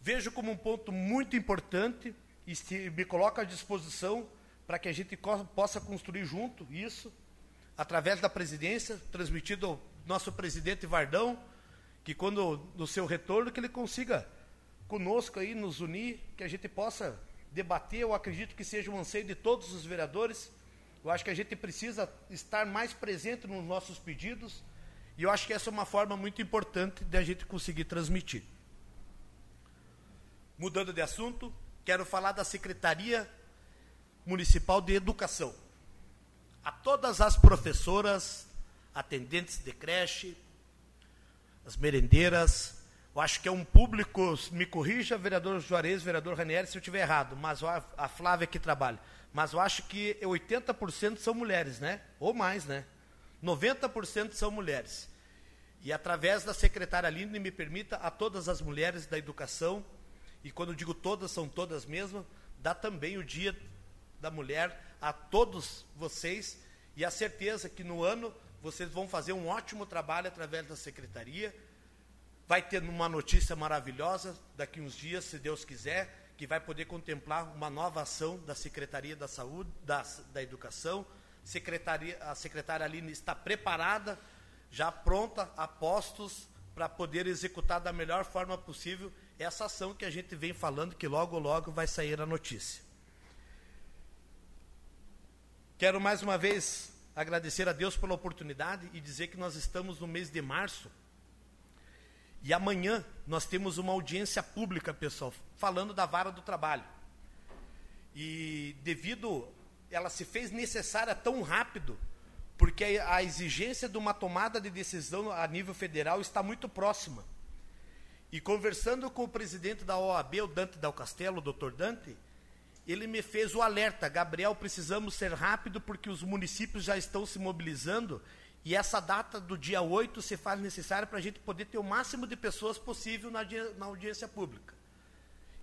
Vejo como um ponto muito importante e me coloco à disposição para que a gente possa construir junto isso, através da presidência, transmitido ao nosso presidente Vardão, que quando no seu retorno que ele consiga conosco aí nos unir, que a gente possa debater, eu acredito que seja um anseio de todos os vereadores. Eu acho que a gente precisa estar mais presente nos nossos pedidos, e eu acho que essa é uma forma muito importante de a gente conseguir transmitir. Mudando de assunto, quero falar da Secretaria Municipal de Educação. A todas as professoras, atendentes de creche, as merendeiras, eu acho que é um público, me corrija, vereador Juarez, vereador Ranieri, se eu estiver errado, mas a Flávia que trabalha, mas eu acho que 80% são mulheres, né? Ou mais, né? 90% são mulheres. E através da secretária Aline, me permita, a todas as mulheres da educação, e quando digo todas, são todas mesmo, dá também o dia da mulher a todos vocês e a certeza que no ano vocês vão fazer um ótimo trabalho através da secretaria. Vai ter uma notícia maravilhosa daqui uns dias, se Deus quiser, que vai poder contemplar uma nova ação da Secretaria da Saúde, da, da Educação. Secretaria, a secretária Aline está preparada, já pronta, a postos, para poder executar da melhor forma possível essa ação que a gente vem falando, que logo, logo vai sair a notícia. Quero mais uma vez agradecer a Deus pela oportunidade e dizer que nós estamos no mês de março. E amanhã nós temos uma audiência pública, pessoal, falando da vara do trabalho. E devido ela se fez necessária tão rápido, porque a exigência de uma tomada de decisão a nível federal está muito próxima. E conversando com o presidente da OAB, o Dante Dal Castelo, o doutor Dante, ele me fez o alerta, Gabriel, precisamos ser rápido porque os municípios já estão se mobilizando e essa data do dia 8 se faz necessária para a gente poder ter o máximo de pessoas possível na, na audiência pública.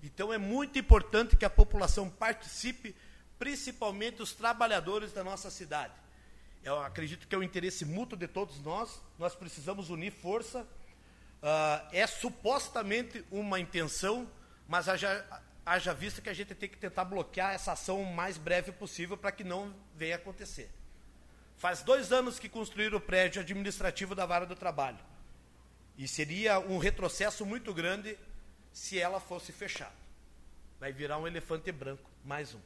Então é muito importante que a população participe, principalmente os trabalhadores da nossa cidade. Eu acredito que é o interesse mútuo de todos nós, nós precisamos unir força. Uh, é supostamente uma intenção, mas haja, haja vista que a gente tem que tentar bloquear essa ação o mais breve possível para que não venha acontecer. Faz dois anos que construíram o prédio administrativo da Vara do Trabalho. E seria um retrocesso muito grande se ela fosse fechada. Vai virar um elefante branco, mais um.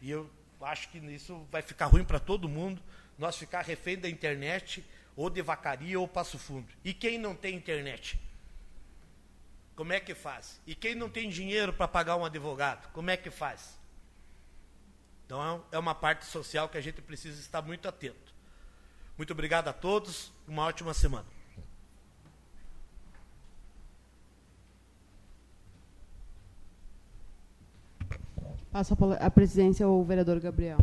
E eu acho que isso vai ficar ruim para todo mundo, nós ficar refém da internet, ou de vacaria, ou passo fundo. E quem não tem internet? Como é que faz? E quem não tem dinheiro para pagar um advogado, como é que faz? Então é uma parte social que a gente precisa estar muito atento. Muito obrigado a todos, uma ótima semana. Passo a presidência ao vereador Gabriel.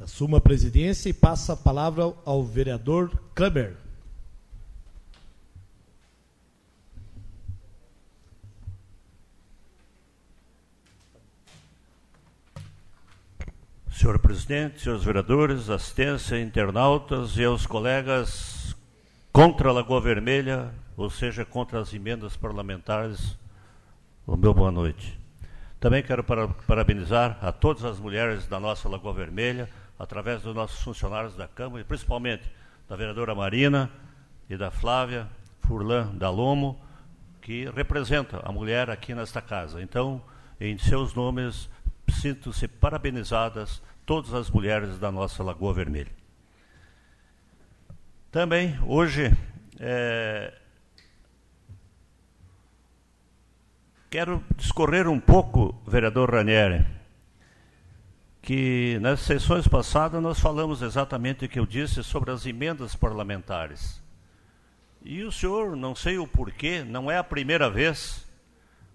Assuma a presidência e passa a palavra ao vereador Kleber. Senhor presidente, senhores vereadores, assistência, internautas e aos colegas contra a Lagoa Vermelha, ou seja, contra as emendas parlamentares, o meu boa noite. Também quero parabenizar a todas as mulheres da nossa Lagoa Vermelha através dos nossos funcionários da Câmara, e principalmente da vereadora Marina e da Flávia Furlan da Lomo, que representa a mulher aqui nesta casa. Então, em seus nomes, sinto-se parabenizadas todas as mulheres da nossa Lagoa Vermelha. Também, hoje, é, quero discorrer um pouco, vereador Ranieri, que nas sessões passadas nós falamos exatamente o que eu disse sobre as emendas parlamentares. E o senhor, não sei o porquê, não é a primeira vez,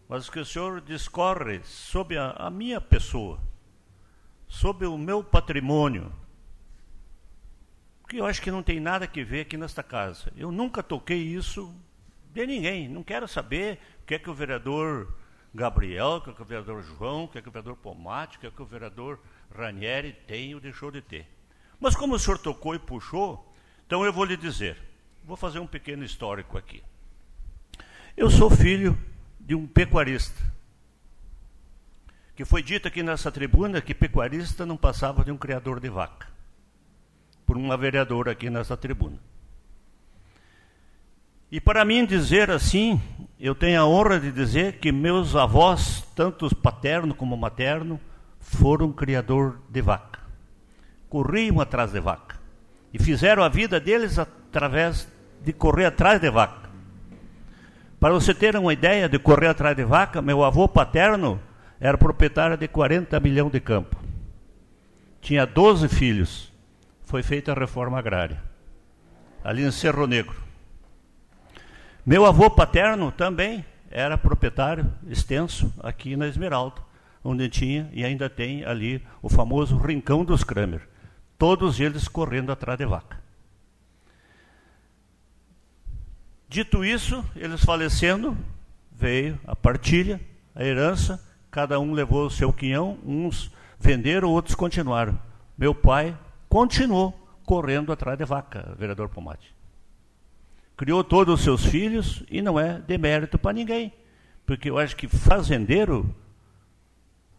mas que o senhor discorre sobre a, a minha pessoa, sobre o meu patrimônio, que eu acho que não tem nada que ver aqui nesta casa. Eu nunca toquei isso de ninguém. Não quero saber o que é que o vereador Gabriel, o que é que o vereador João, o que é que o vereador Pomate, o que é que o vereador Ranieri tem ou deixou de ter. Mas como o senhor tocou e puxou, então eu vou lhe dizer. Vou fazer um pequeno histórico aqui. Eu sou filho de um pecuarista. Que foi dito aqui nessa tribuna que pecuarista não passava de um criador de vaca por uma vereadora aqui nessa tribuna. E para mim dizer assim, eu tenho a honra de dizer que meus avós, tanto paterno como materno, foram criador de vaca. Corriam atrás de vaca. E fizeram a vida deles através de correr atrás de vaca. Para você ter uma ideia de correr atrás de vaca, meu avô paterno era proprietário de 40 milhões de campo. Tinha 12 filhos foi feita a reforma agrária, ali em Cerro Negro. Meu avô paterno também era proprietário extenso aqui na Esmeralda, onde tinha e ainda tem ali o famoso Rincão dos Kramer. Todos eles correndo atrás de vaca. Dito isso, eles falecendo, veio a partilha, a herança, cada um levou o seu quinhão, uns venderam, outros continuaram. Meu pai continuou correndo atrás de vaca, vereador Pomate. Criou todos os seus filhos e não é demérito para ninguém. Porque eu acho que fazendeiro,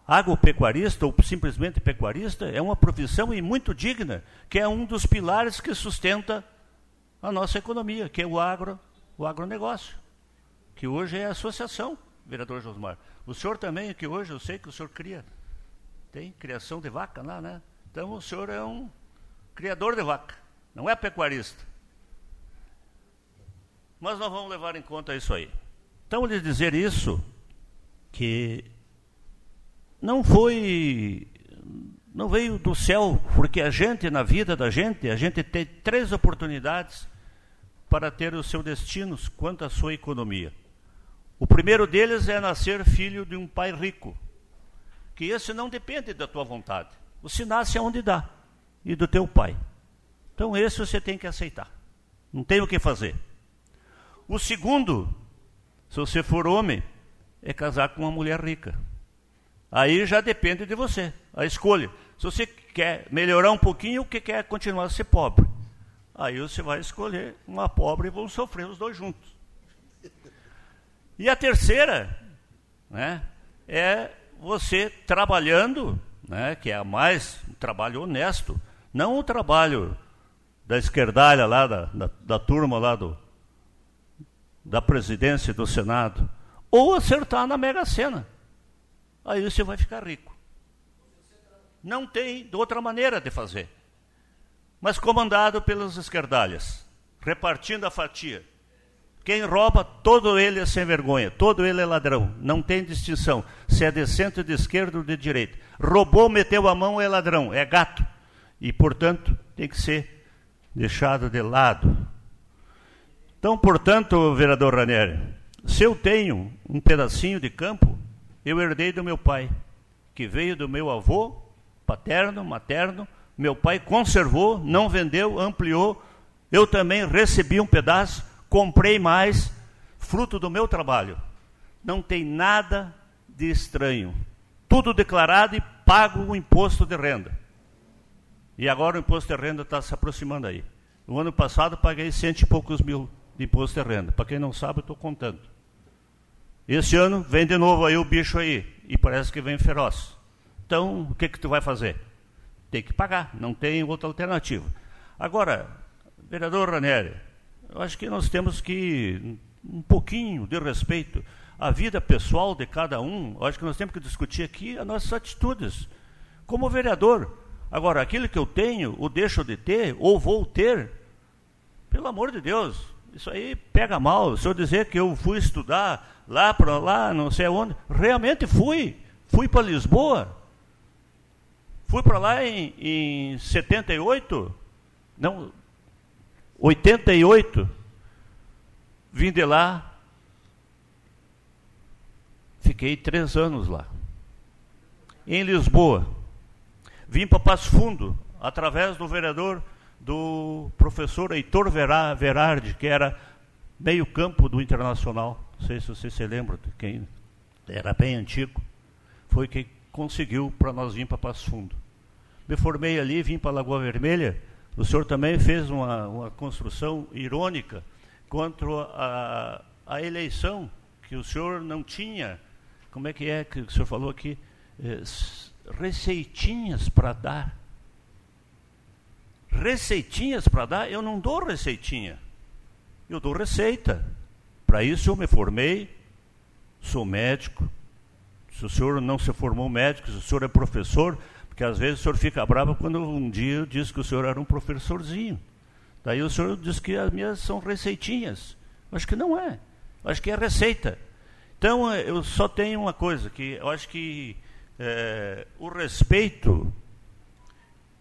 agropecuarista ou simplesmente pecuarista é uma profissão e muito digna, que é um dos pilares que sustenta a nossa economia, que é o agro, o agronegócio, que hoje é associação, vereador Josmar. O senhor também, que hoje eu sei que o senhor cria, tem criação de vaca lá, né? Então o senhor é um criador de vaca, não é pecuarista. Mas nós vamos levar em conta isso aí. Então, lhe dizer isso, que não foi, não veio do céu, porque a gente, na vida da gente, a gente tem três oportunidades para ter os seus destinos quanto à sua economia. O primeiro deles é nascer filho de um pai rico, que esse não depende da tua vontade. Você nasce onde dá e do teu pai. Então esse você tem que aceitar. Não tem o que fazer. O segundo, se você for homem, é casar com uma mulher rica. Aí já depende de você, a escolha. Se você quer melhorar um pouquinho ou que quer continuar a ser pobre. Aí você vai escolher uma pobre e vão sofrer os dois juntos. E a terceira, né, é você trabalhando, né, que é a mais um trabalho honesto, não o trabalho da esquerdalha lá, da, da, da turma lá do, da presidência do Senado, ou acertar na Mega Sena. Aí você vai ficar rico. Não tem outra maneira de fazer. Mas comandado pelas esquerdalhas, repartindo a fatia. Quem rouba, todo ele é sem vergonha, todo ele é ladrão, não tem distinção se é de centro, de esquerda ou de direita. Roubou, meteu a mão, é ladrão, é gato e, portanto, tem que ser deixado de lado. Então, portanto, vereador Ranieri, se eu tenho um pedacinho de campo, eu herdei do meu pai, que veio do meu avô, paterno, materno, meu pai conservou, não vendeu, ampliou, eu também recebi um pedaço, comprei mais, fruto do meu trabalho. Não tem nada de estranho. Tudo declarado e pago o imposto de renda. E agora o imposto de renda está se aproximando aí. No ano passado paguei cento e poucos mil de imposto de renda. Para quem não sabe, eu estou contando. Esse ano vem de novo aí o bicho aí. E parece que vem feroz. Então, o que, que tu vai fazer? Tem que pagar, não tem outra alternativa. Agora, vereador Ranieri, eu acho que nós temos que um pouquinho de respeito à vida pessoal de cada um. Eu acho que nós temos que discutir aqui as nossas atitudes como vereador. Agora, aquilo que eu tenho, ou deixo de ter, ou vou ter, pelo amor de Deus, isso aí pega mal. Se eu dizer que eu fui estudar lá para lá, não sei onde, realmente fui. Fui para Lisboa. Fui para lá em, em 78, não, 88. Vim de lá, fiquei três anos lá. Em Lisboa, vim para Passo Fundo, através do vereador, do professor Heitor Verardi, que era meio campo do Internacional. Não sei se você se lembra, quem era bem antigo. Foi quem conseguiu para nós vir para Passo Fundo. Me formei ali, vim para Lagoa Vermelha. O senhor também fez uma, uma construção irônica quanto a, a eleição, que o senhor não tinha, como é que é que o senhor falou aqui? É, receitinhas para dar. Receitinhas para dar? Eu não dou receitinha. Eu dou receita. Para isso eu me formei, sou médico. Se o senhor não se formou médico, se o senhor é professor, porque às vezes o senhor fica bravo quando um dia eu disse que o senhor era um professorzinho. Daí o senhor diz que as minhas são receitinhas. Eu acho que não é. Eu acho que é receita. Então eu só tenho uma coisa, que eu acho que é, o respeito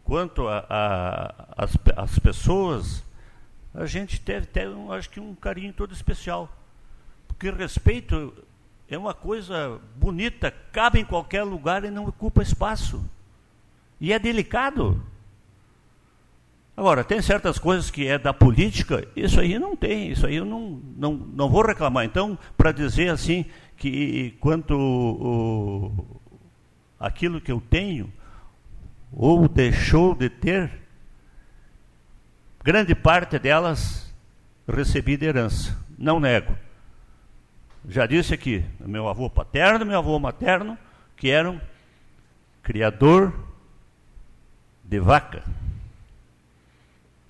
quanto às pessoas, a gente deve ter, um, acho que, um carinho todo especial. Porque respeito é uma coisa bonita, cabe em qualquer lugar e não ocupa espaço. E é delicado. Agora, tem certas coisas que é da política, isso aí não tem, isso aí eu não, não, não vou reclamar. Então, para dizer assim, que quanto o, aquilo que eu tenho, ou deixou de ter, grande parte delas recebi de herança. Não nego. Já disse aqui, meu avô paterno, meu avô materno, que eram criador de vaca.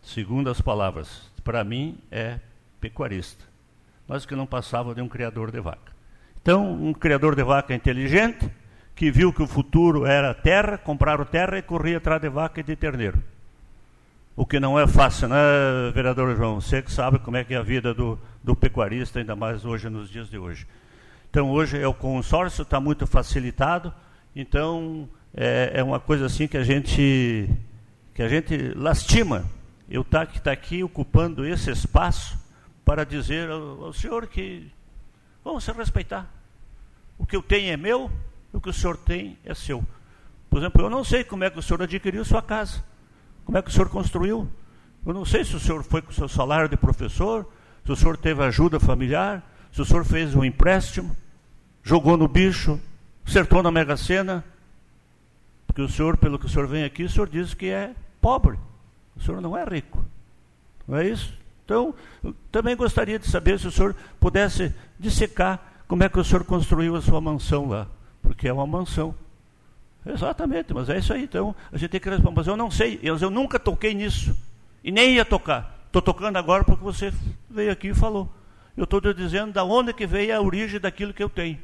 Segundo as palavras, para mim é pecuarista, mas que não passava de um criador de vaca. Então, um criador de vaca inteligente, que viu que o futuro era terra, compraram terra e corria atrás de vaca e de terneiro. O que não é fácil, né, vereador João? Você que sabe como é que é a vida do, do pecuarista, ainda mais hoje, nos dias de hoje. Então, hoje é o consórcio, está muito facilitado, então é, é, uma coisa assim que a gente, que a gente lastima. Eu tá, tá aqui ocupando esse espaço para dizer ao, ao senhor que vamos se respeitar. O que eu tenho é meu, o que o senhor tem é seu. Por exemplo, eu não sei como é que o senhor adquiriu sua casa, como é que o senhor construiu. Eu não sei se o senhor foi com o seu salário de professor, se o senhor teve ajuda familiar, se o senhor fez um empréstimo, jogou no bicho, acertou na Mega Sena. O senhor, pelo que o senhor vem aqui, o senhor diz que é pobre. O senhor não é rico. Não é isso? Então, também gostaria de saber se o senhor pudesse dissecar como é que o senhor construiu a sua mansão lá porque é uma mansão. Exatamente, mas é isso aí. Então, a gente tem que responder. Mas eu não sei, eu, nunca toquei nisso. E nem ia tocar. Estou tocando agora porque você veio aqui e falou. Eu estou dizendo da onde que veio a origem daquilo que eu tenho.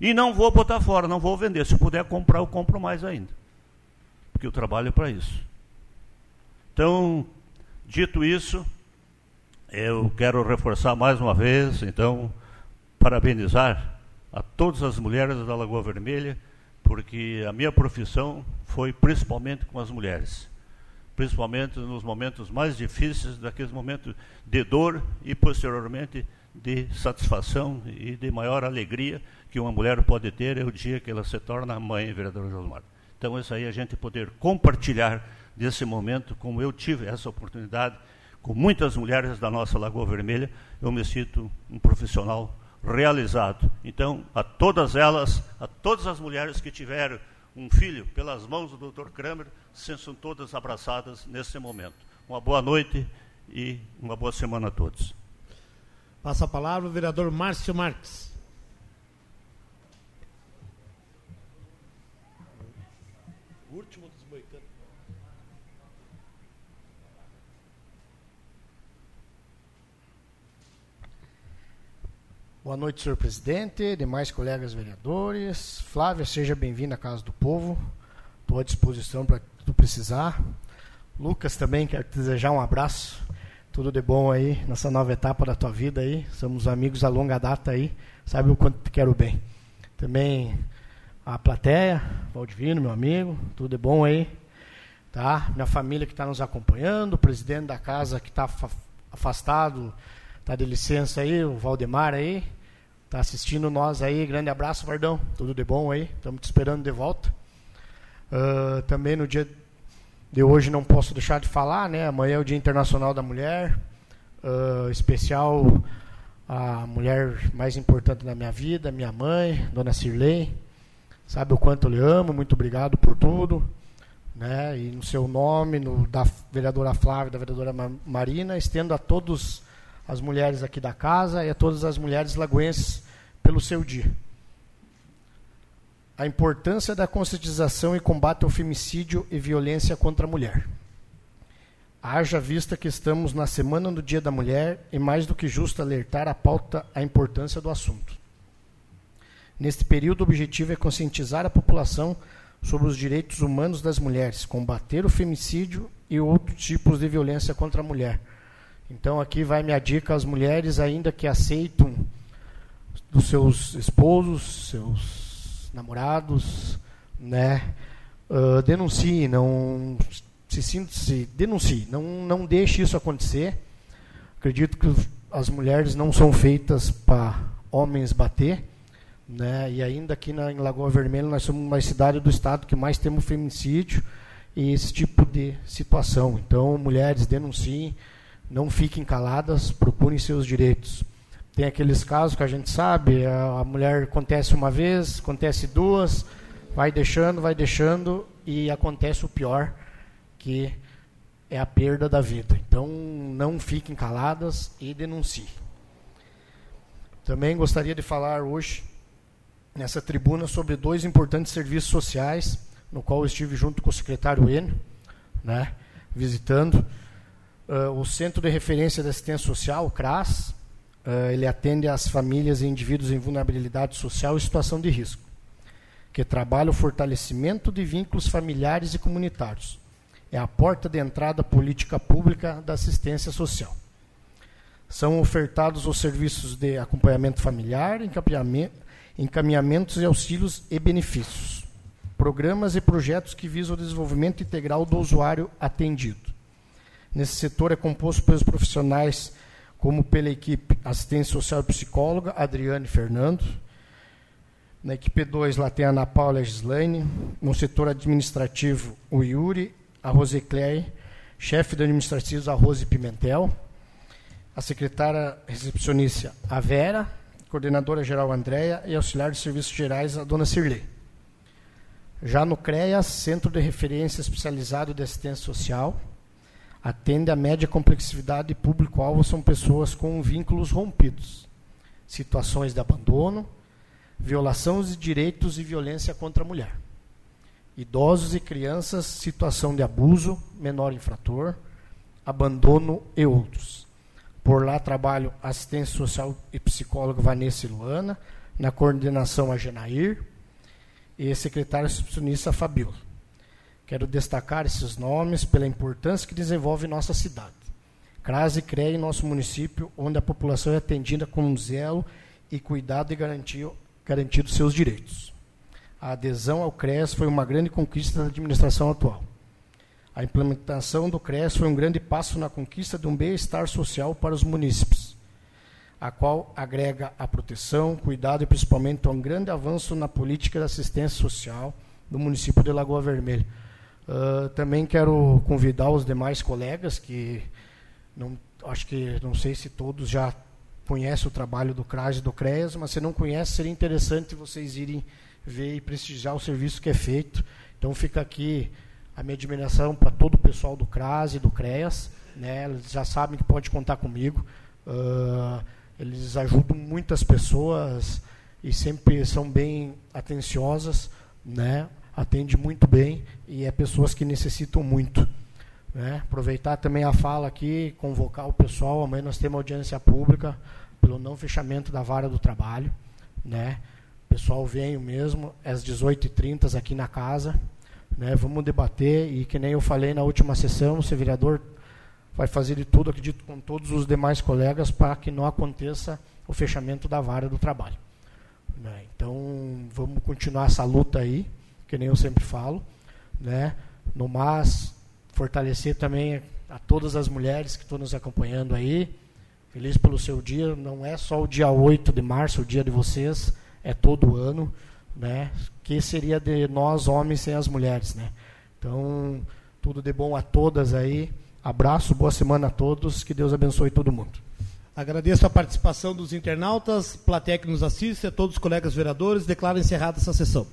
E não vou botar fora, não vou vender. Se puder comprar, eu compro mais ainda. Porque eu trabalho para isso. Então, dito isso, eu quero reforçar mais uma vez, então, parabenizar a todas as mulheres da Lagoa Vermelha, porque a minha profissão foi principalmente com as mulheres, principalmente nos momentos mais difíceis, daqueles momentos de dor e posteriormente de satisfação e de maior alegria que uma mulher pode ter é o dia que ela se torna mãe, vereador Josmar. Então, isso aí a gente poder compartilhar desse momento, como eu tive essa oportunidade com muitas mulheres da nossa Lagoa Vermelha, eu me sinto um profissional realizado. Então, a todas elas, a todas as mulheres que tiveram um filho pelas mãos do Dr. Kramer, sejam todas abraçadas nesse momento. Uma boa noite e uma boa semana a todos. Passa a palavra o vereador Márcio Marques. Boa noite, senhor presidente, demais colegas vereadores. Flávia, seja bem-vinda à Casa do Povo. Estou à disposição para tu precisar. Lucas também, quero te desejar um abraço. Tudo de bom aí nessa nova etapa da tua vida aí. Somos amigos a longa data aí. Sabe o quanto te quero bem. Também a plateia, Valdivino, meu amigo, tudo de bom aí. Tá? Minha família que está nos acompanhando, o presidente da casa que está afastado, está de licença aí, o Valdemar aí. Está assistindo nós aí. Grande abraço, Vardão. Tudo de bom aí. Estamos te esperando de volta. Uh, também no dia de hoje não posso deixar de falar, né? Amanhã é o Dia Internacional da Mulher, uh, especial a mulher mais importante da minha vida, minha mãe, Dona Cirlei. Sabe o quanto eu lhe amo, muito obrigado por tudo. Né? E no seu nome, no da vereadora Flávia, da vereadora Marina, estendo a todas as mulheres aqui da casa e a todas as mulheres lagoenses pelo seu dia a importância da conscientização e combate ao femicídio e violência contra a mulher. Haja vista que estamos na semana do Dia da Mulher e mais do que justo alertar a pauta a importância do assunto. Neste período, o objetivo é conscientizar a população sobre os direitos humanos das mulheres, combater o femicídio e outros tipos de violência contra a mulher. Então aqui vai minha dica às mulheres ainda que aceitam dos seus esposos, seus namorados, né? Uh, denuncie, não se sinta, se denuncie, não não deixe isso acontecer. Acredito que as mulheres não são feitas para homens bater, né? E ainda aqui na, em Lagoa Vermelha nós somos uma cidade do estado que mais temos feminicídio e esse tipo de situação. Então, mulheres denunciem, não fiquem caladas, procurem seus direitos. Tem aqueles casos que a gente sabe, a, mulher acontece uma vez, acontece duas, vai deixando, vai deixando e acontece o pior, que é a perda da vida. Então, não fiquem caladas e denunciem. Também gostaria de falar hoje, nessa tribuna, sobre dois importantes serviços sociais, no qual estive junto com o secretário Enio, né, visitando. Uh, o Centro de Referência de Assistência Social, o CRAS, Uh, ele atende às famílias e indivíduos em vulnerabilidade social e situação de risco, que trabalha o fortalecimento de vínculos familiares e comunitários. É a porta de entrada política pública da assistência social. São ofertados os serviços de acompanhamento familiar, encaminhamentos e auxílios e benefícios, programas e projetos que visam o desenvolvimento integral do usuário atendido. Nesse setor é composto pelos profissionais como pela equipe assistência social e psicóloga, Adriane Fernando. Na equipe 2, lá tem a Ana Paula Gislaine. No setor administrativo, o Yuri, a Rosecléia. Chefe de administrativos, a Rose Pimentel. A secretária recepcionista, a Vera. Coordenadora geral, a Andréia. E auxiliar de serviços gerais, a dona Cirlei. Já no CREAS, Centro de Referência Especializado de Assistência Social, atende à média complexidade e público-alvo são pessoas com vínculos rompidos, situações de abandono, violação de direitos e violência contra a mulher. Idosos e crianças, situação de abuso, menor infrator, abandono e outros. Por lá trabalho assistência social e psicóloga Vanessa e Luana, na coordenação a Genair e secretária recepcionista Fabiola. Quero destacar esses nomes pela importância que desenvolve nossa cidade. Crase CREA em nosso município, onde a população é atendida com zelo e cuidado e garantido, garantido seus direitos. A adesão ao CREAS foi uma grande conquista da administração atual. A implementação do CREAS foi um grande passo na conquista de um bem-estar social para os munícipes, a qual agrega a proteção, cuidado e principalmente um grande avanço na política de assistência social do município de Lagoa Vermelha Uh, também quero convidar os demais colegas que não, acho que não sei se todos já conhecem o trabalho do CRAS e do CREAS, mas se não conhece, seria interessante vocês irem ver e prestigiar o serviço que é feito. Então fica aqui a minha admiração para todo o pessoal do CRAS e do CREAS. Né? Eles já sabem que pode contar comigo. Uh, eles ajudam muitas pessoas e sempre são bem atenciosas, né? Atende muito bem e é pessoas que necessitam muito. Né? Aproveitar também a fala aqui, convocar o pessoal. Amanhã nós temos audiência pública pelo não fechamento da vara do trabalho, né? Pessoal, venho mesmo às 18h30 aqui na casa, né? Vamos debater e que nem eu falei na última sessão, o vereador vai fazer de tudo, acredito, com todos os demais colegas para que não aconteça o fechamento da vara do trabalho. Né? Então, vamos continuar essa luta aí, que nem eu sempre falo, né? No mais, fortalecer também a todas as mulheres que estão nos acompanhando aí. Feliz pelo seu dia, não é só o dia 8 de março, o dia de vocês, é todo ano, né? Que seria de nós homens sem as mulheres, né? Então, tudo de bom a todas aí. Abraço, boa semana a todos, que Deus abençoe todo mundo. Agradeço a participação dos internautas, plateia que nos assiste, a todos os colegas vereadores. Declaro encerrada essa sessão.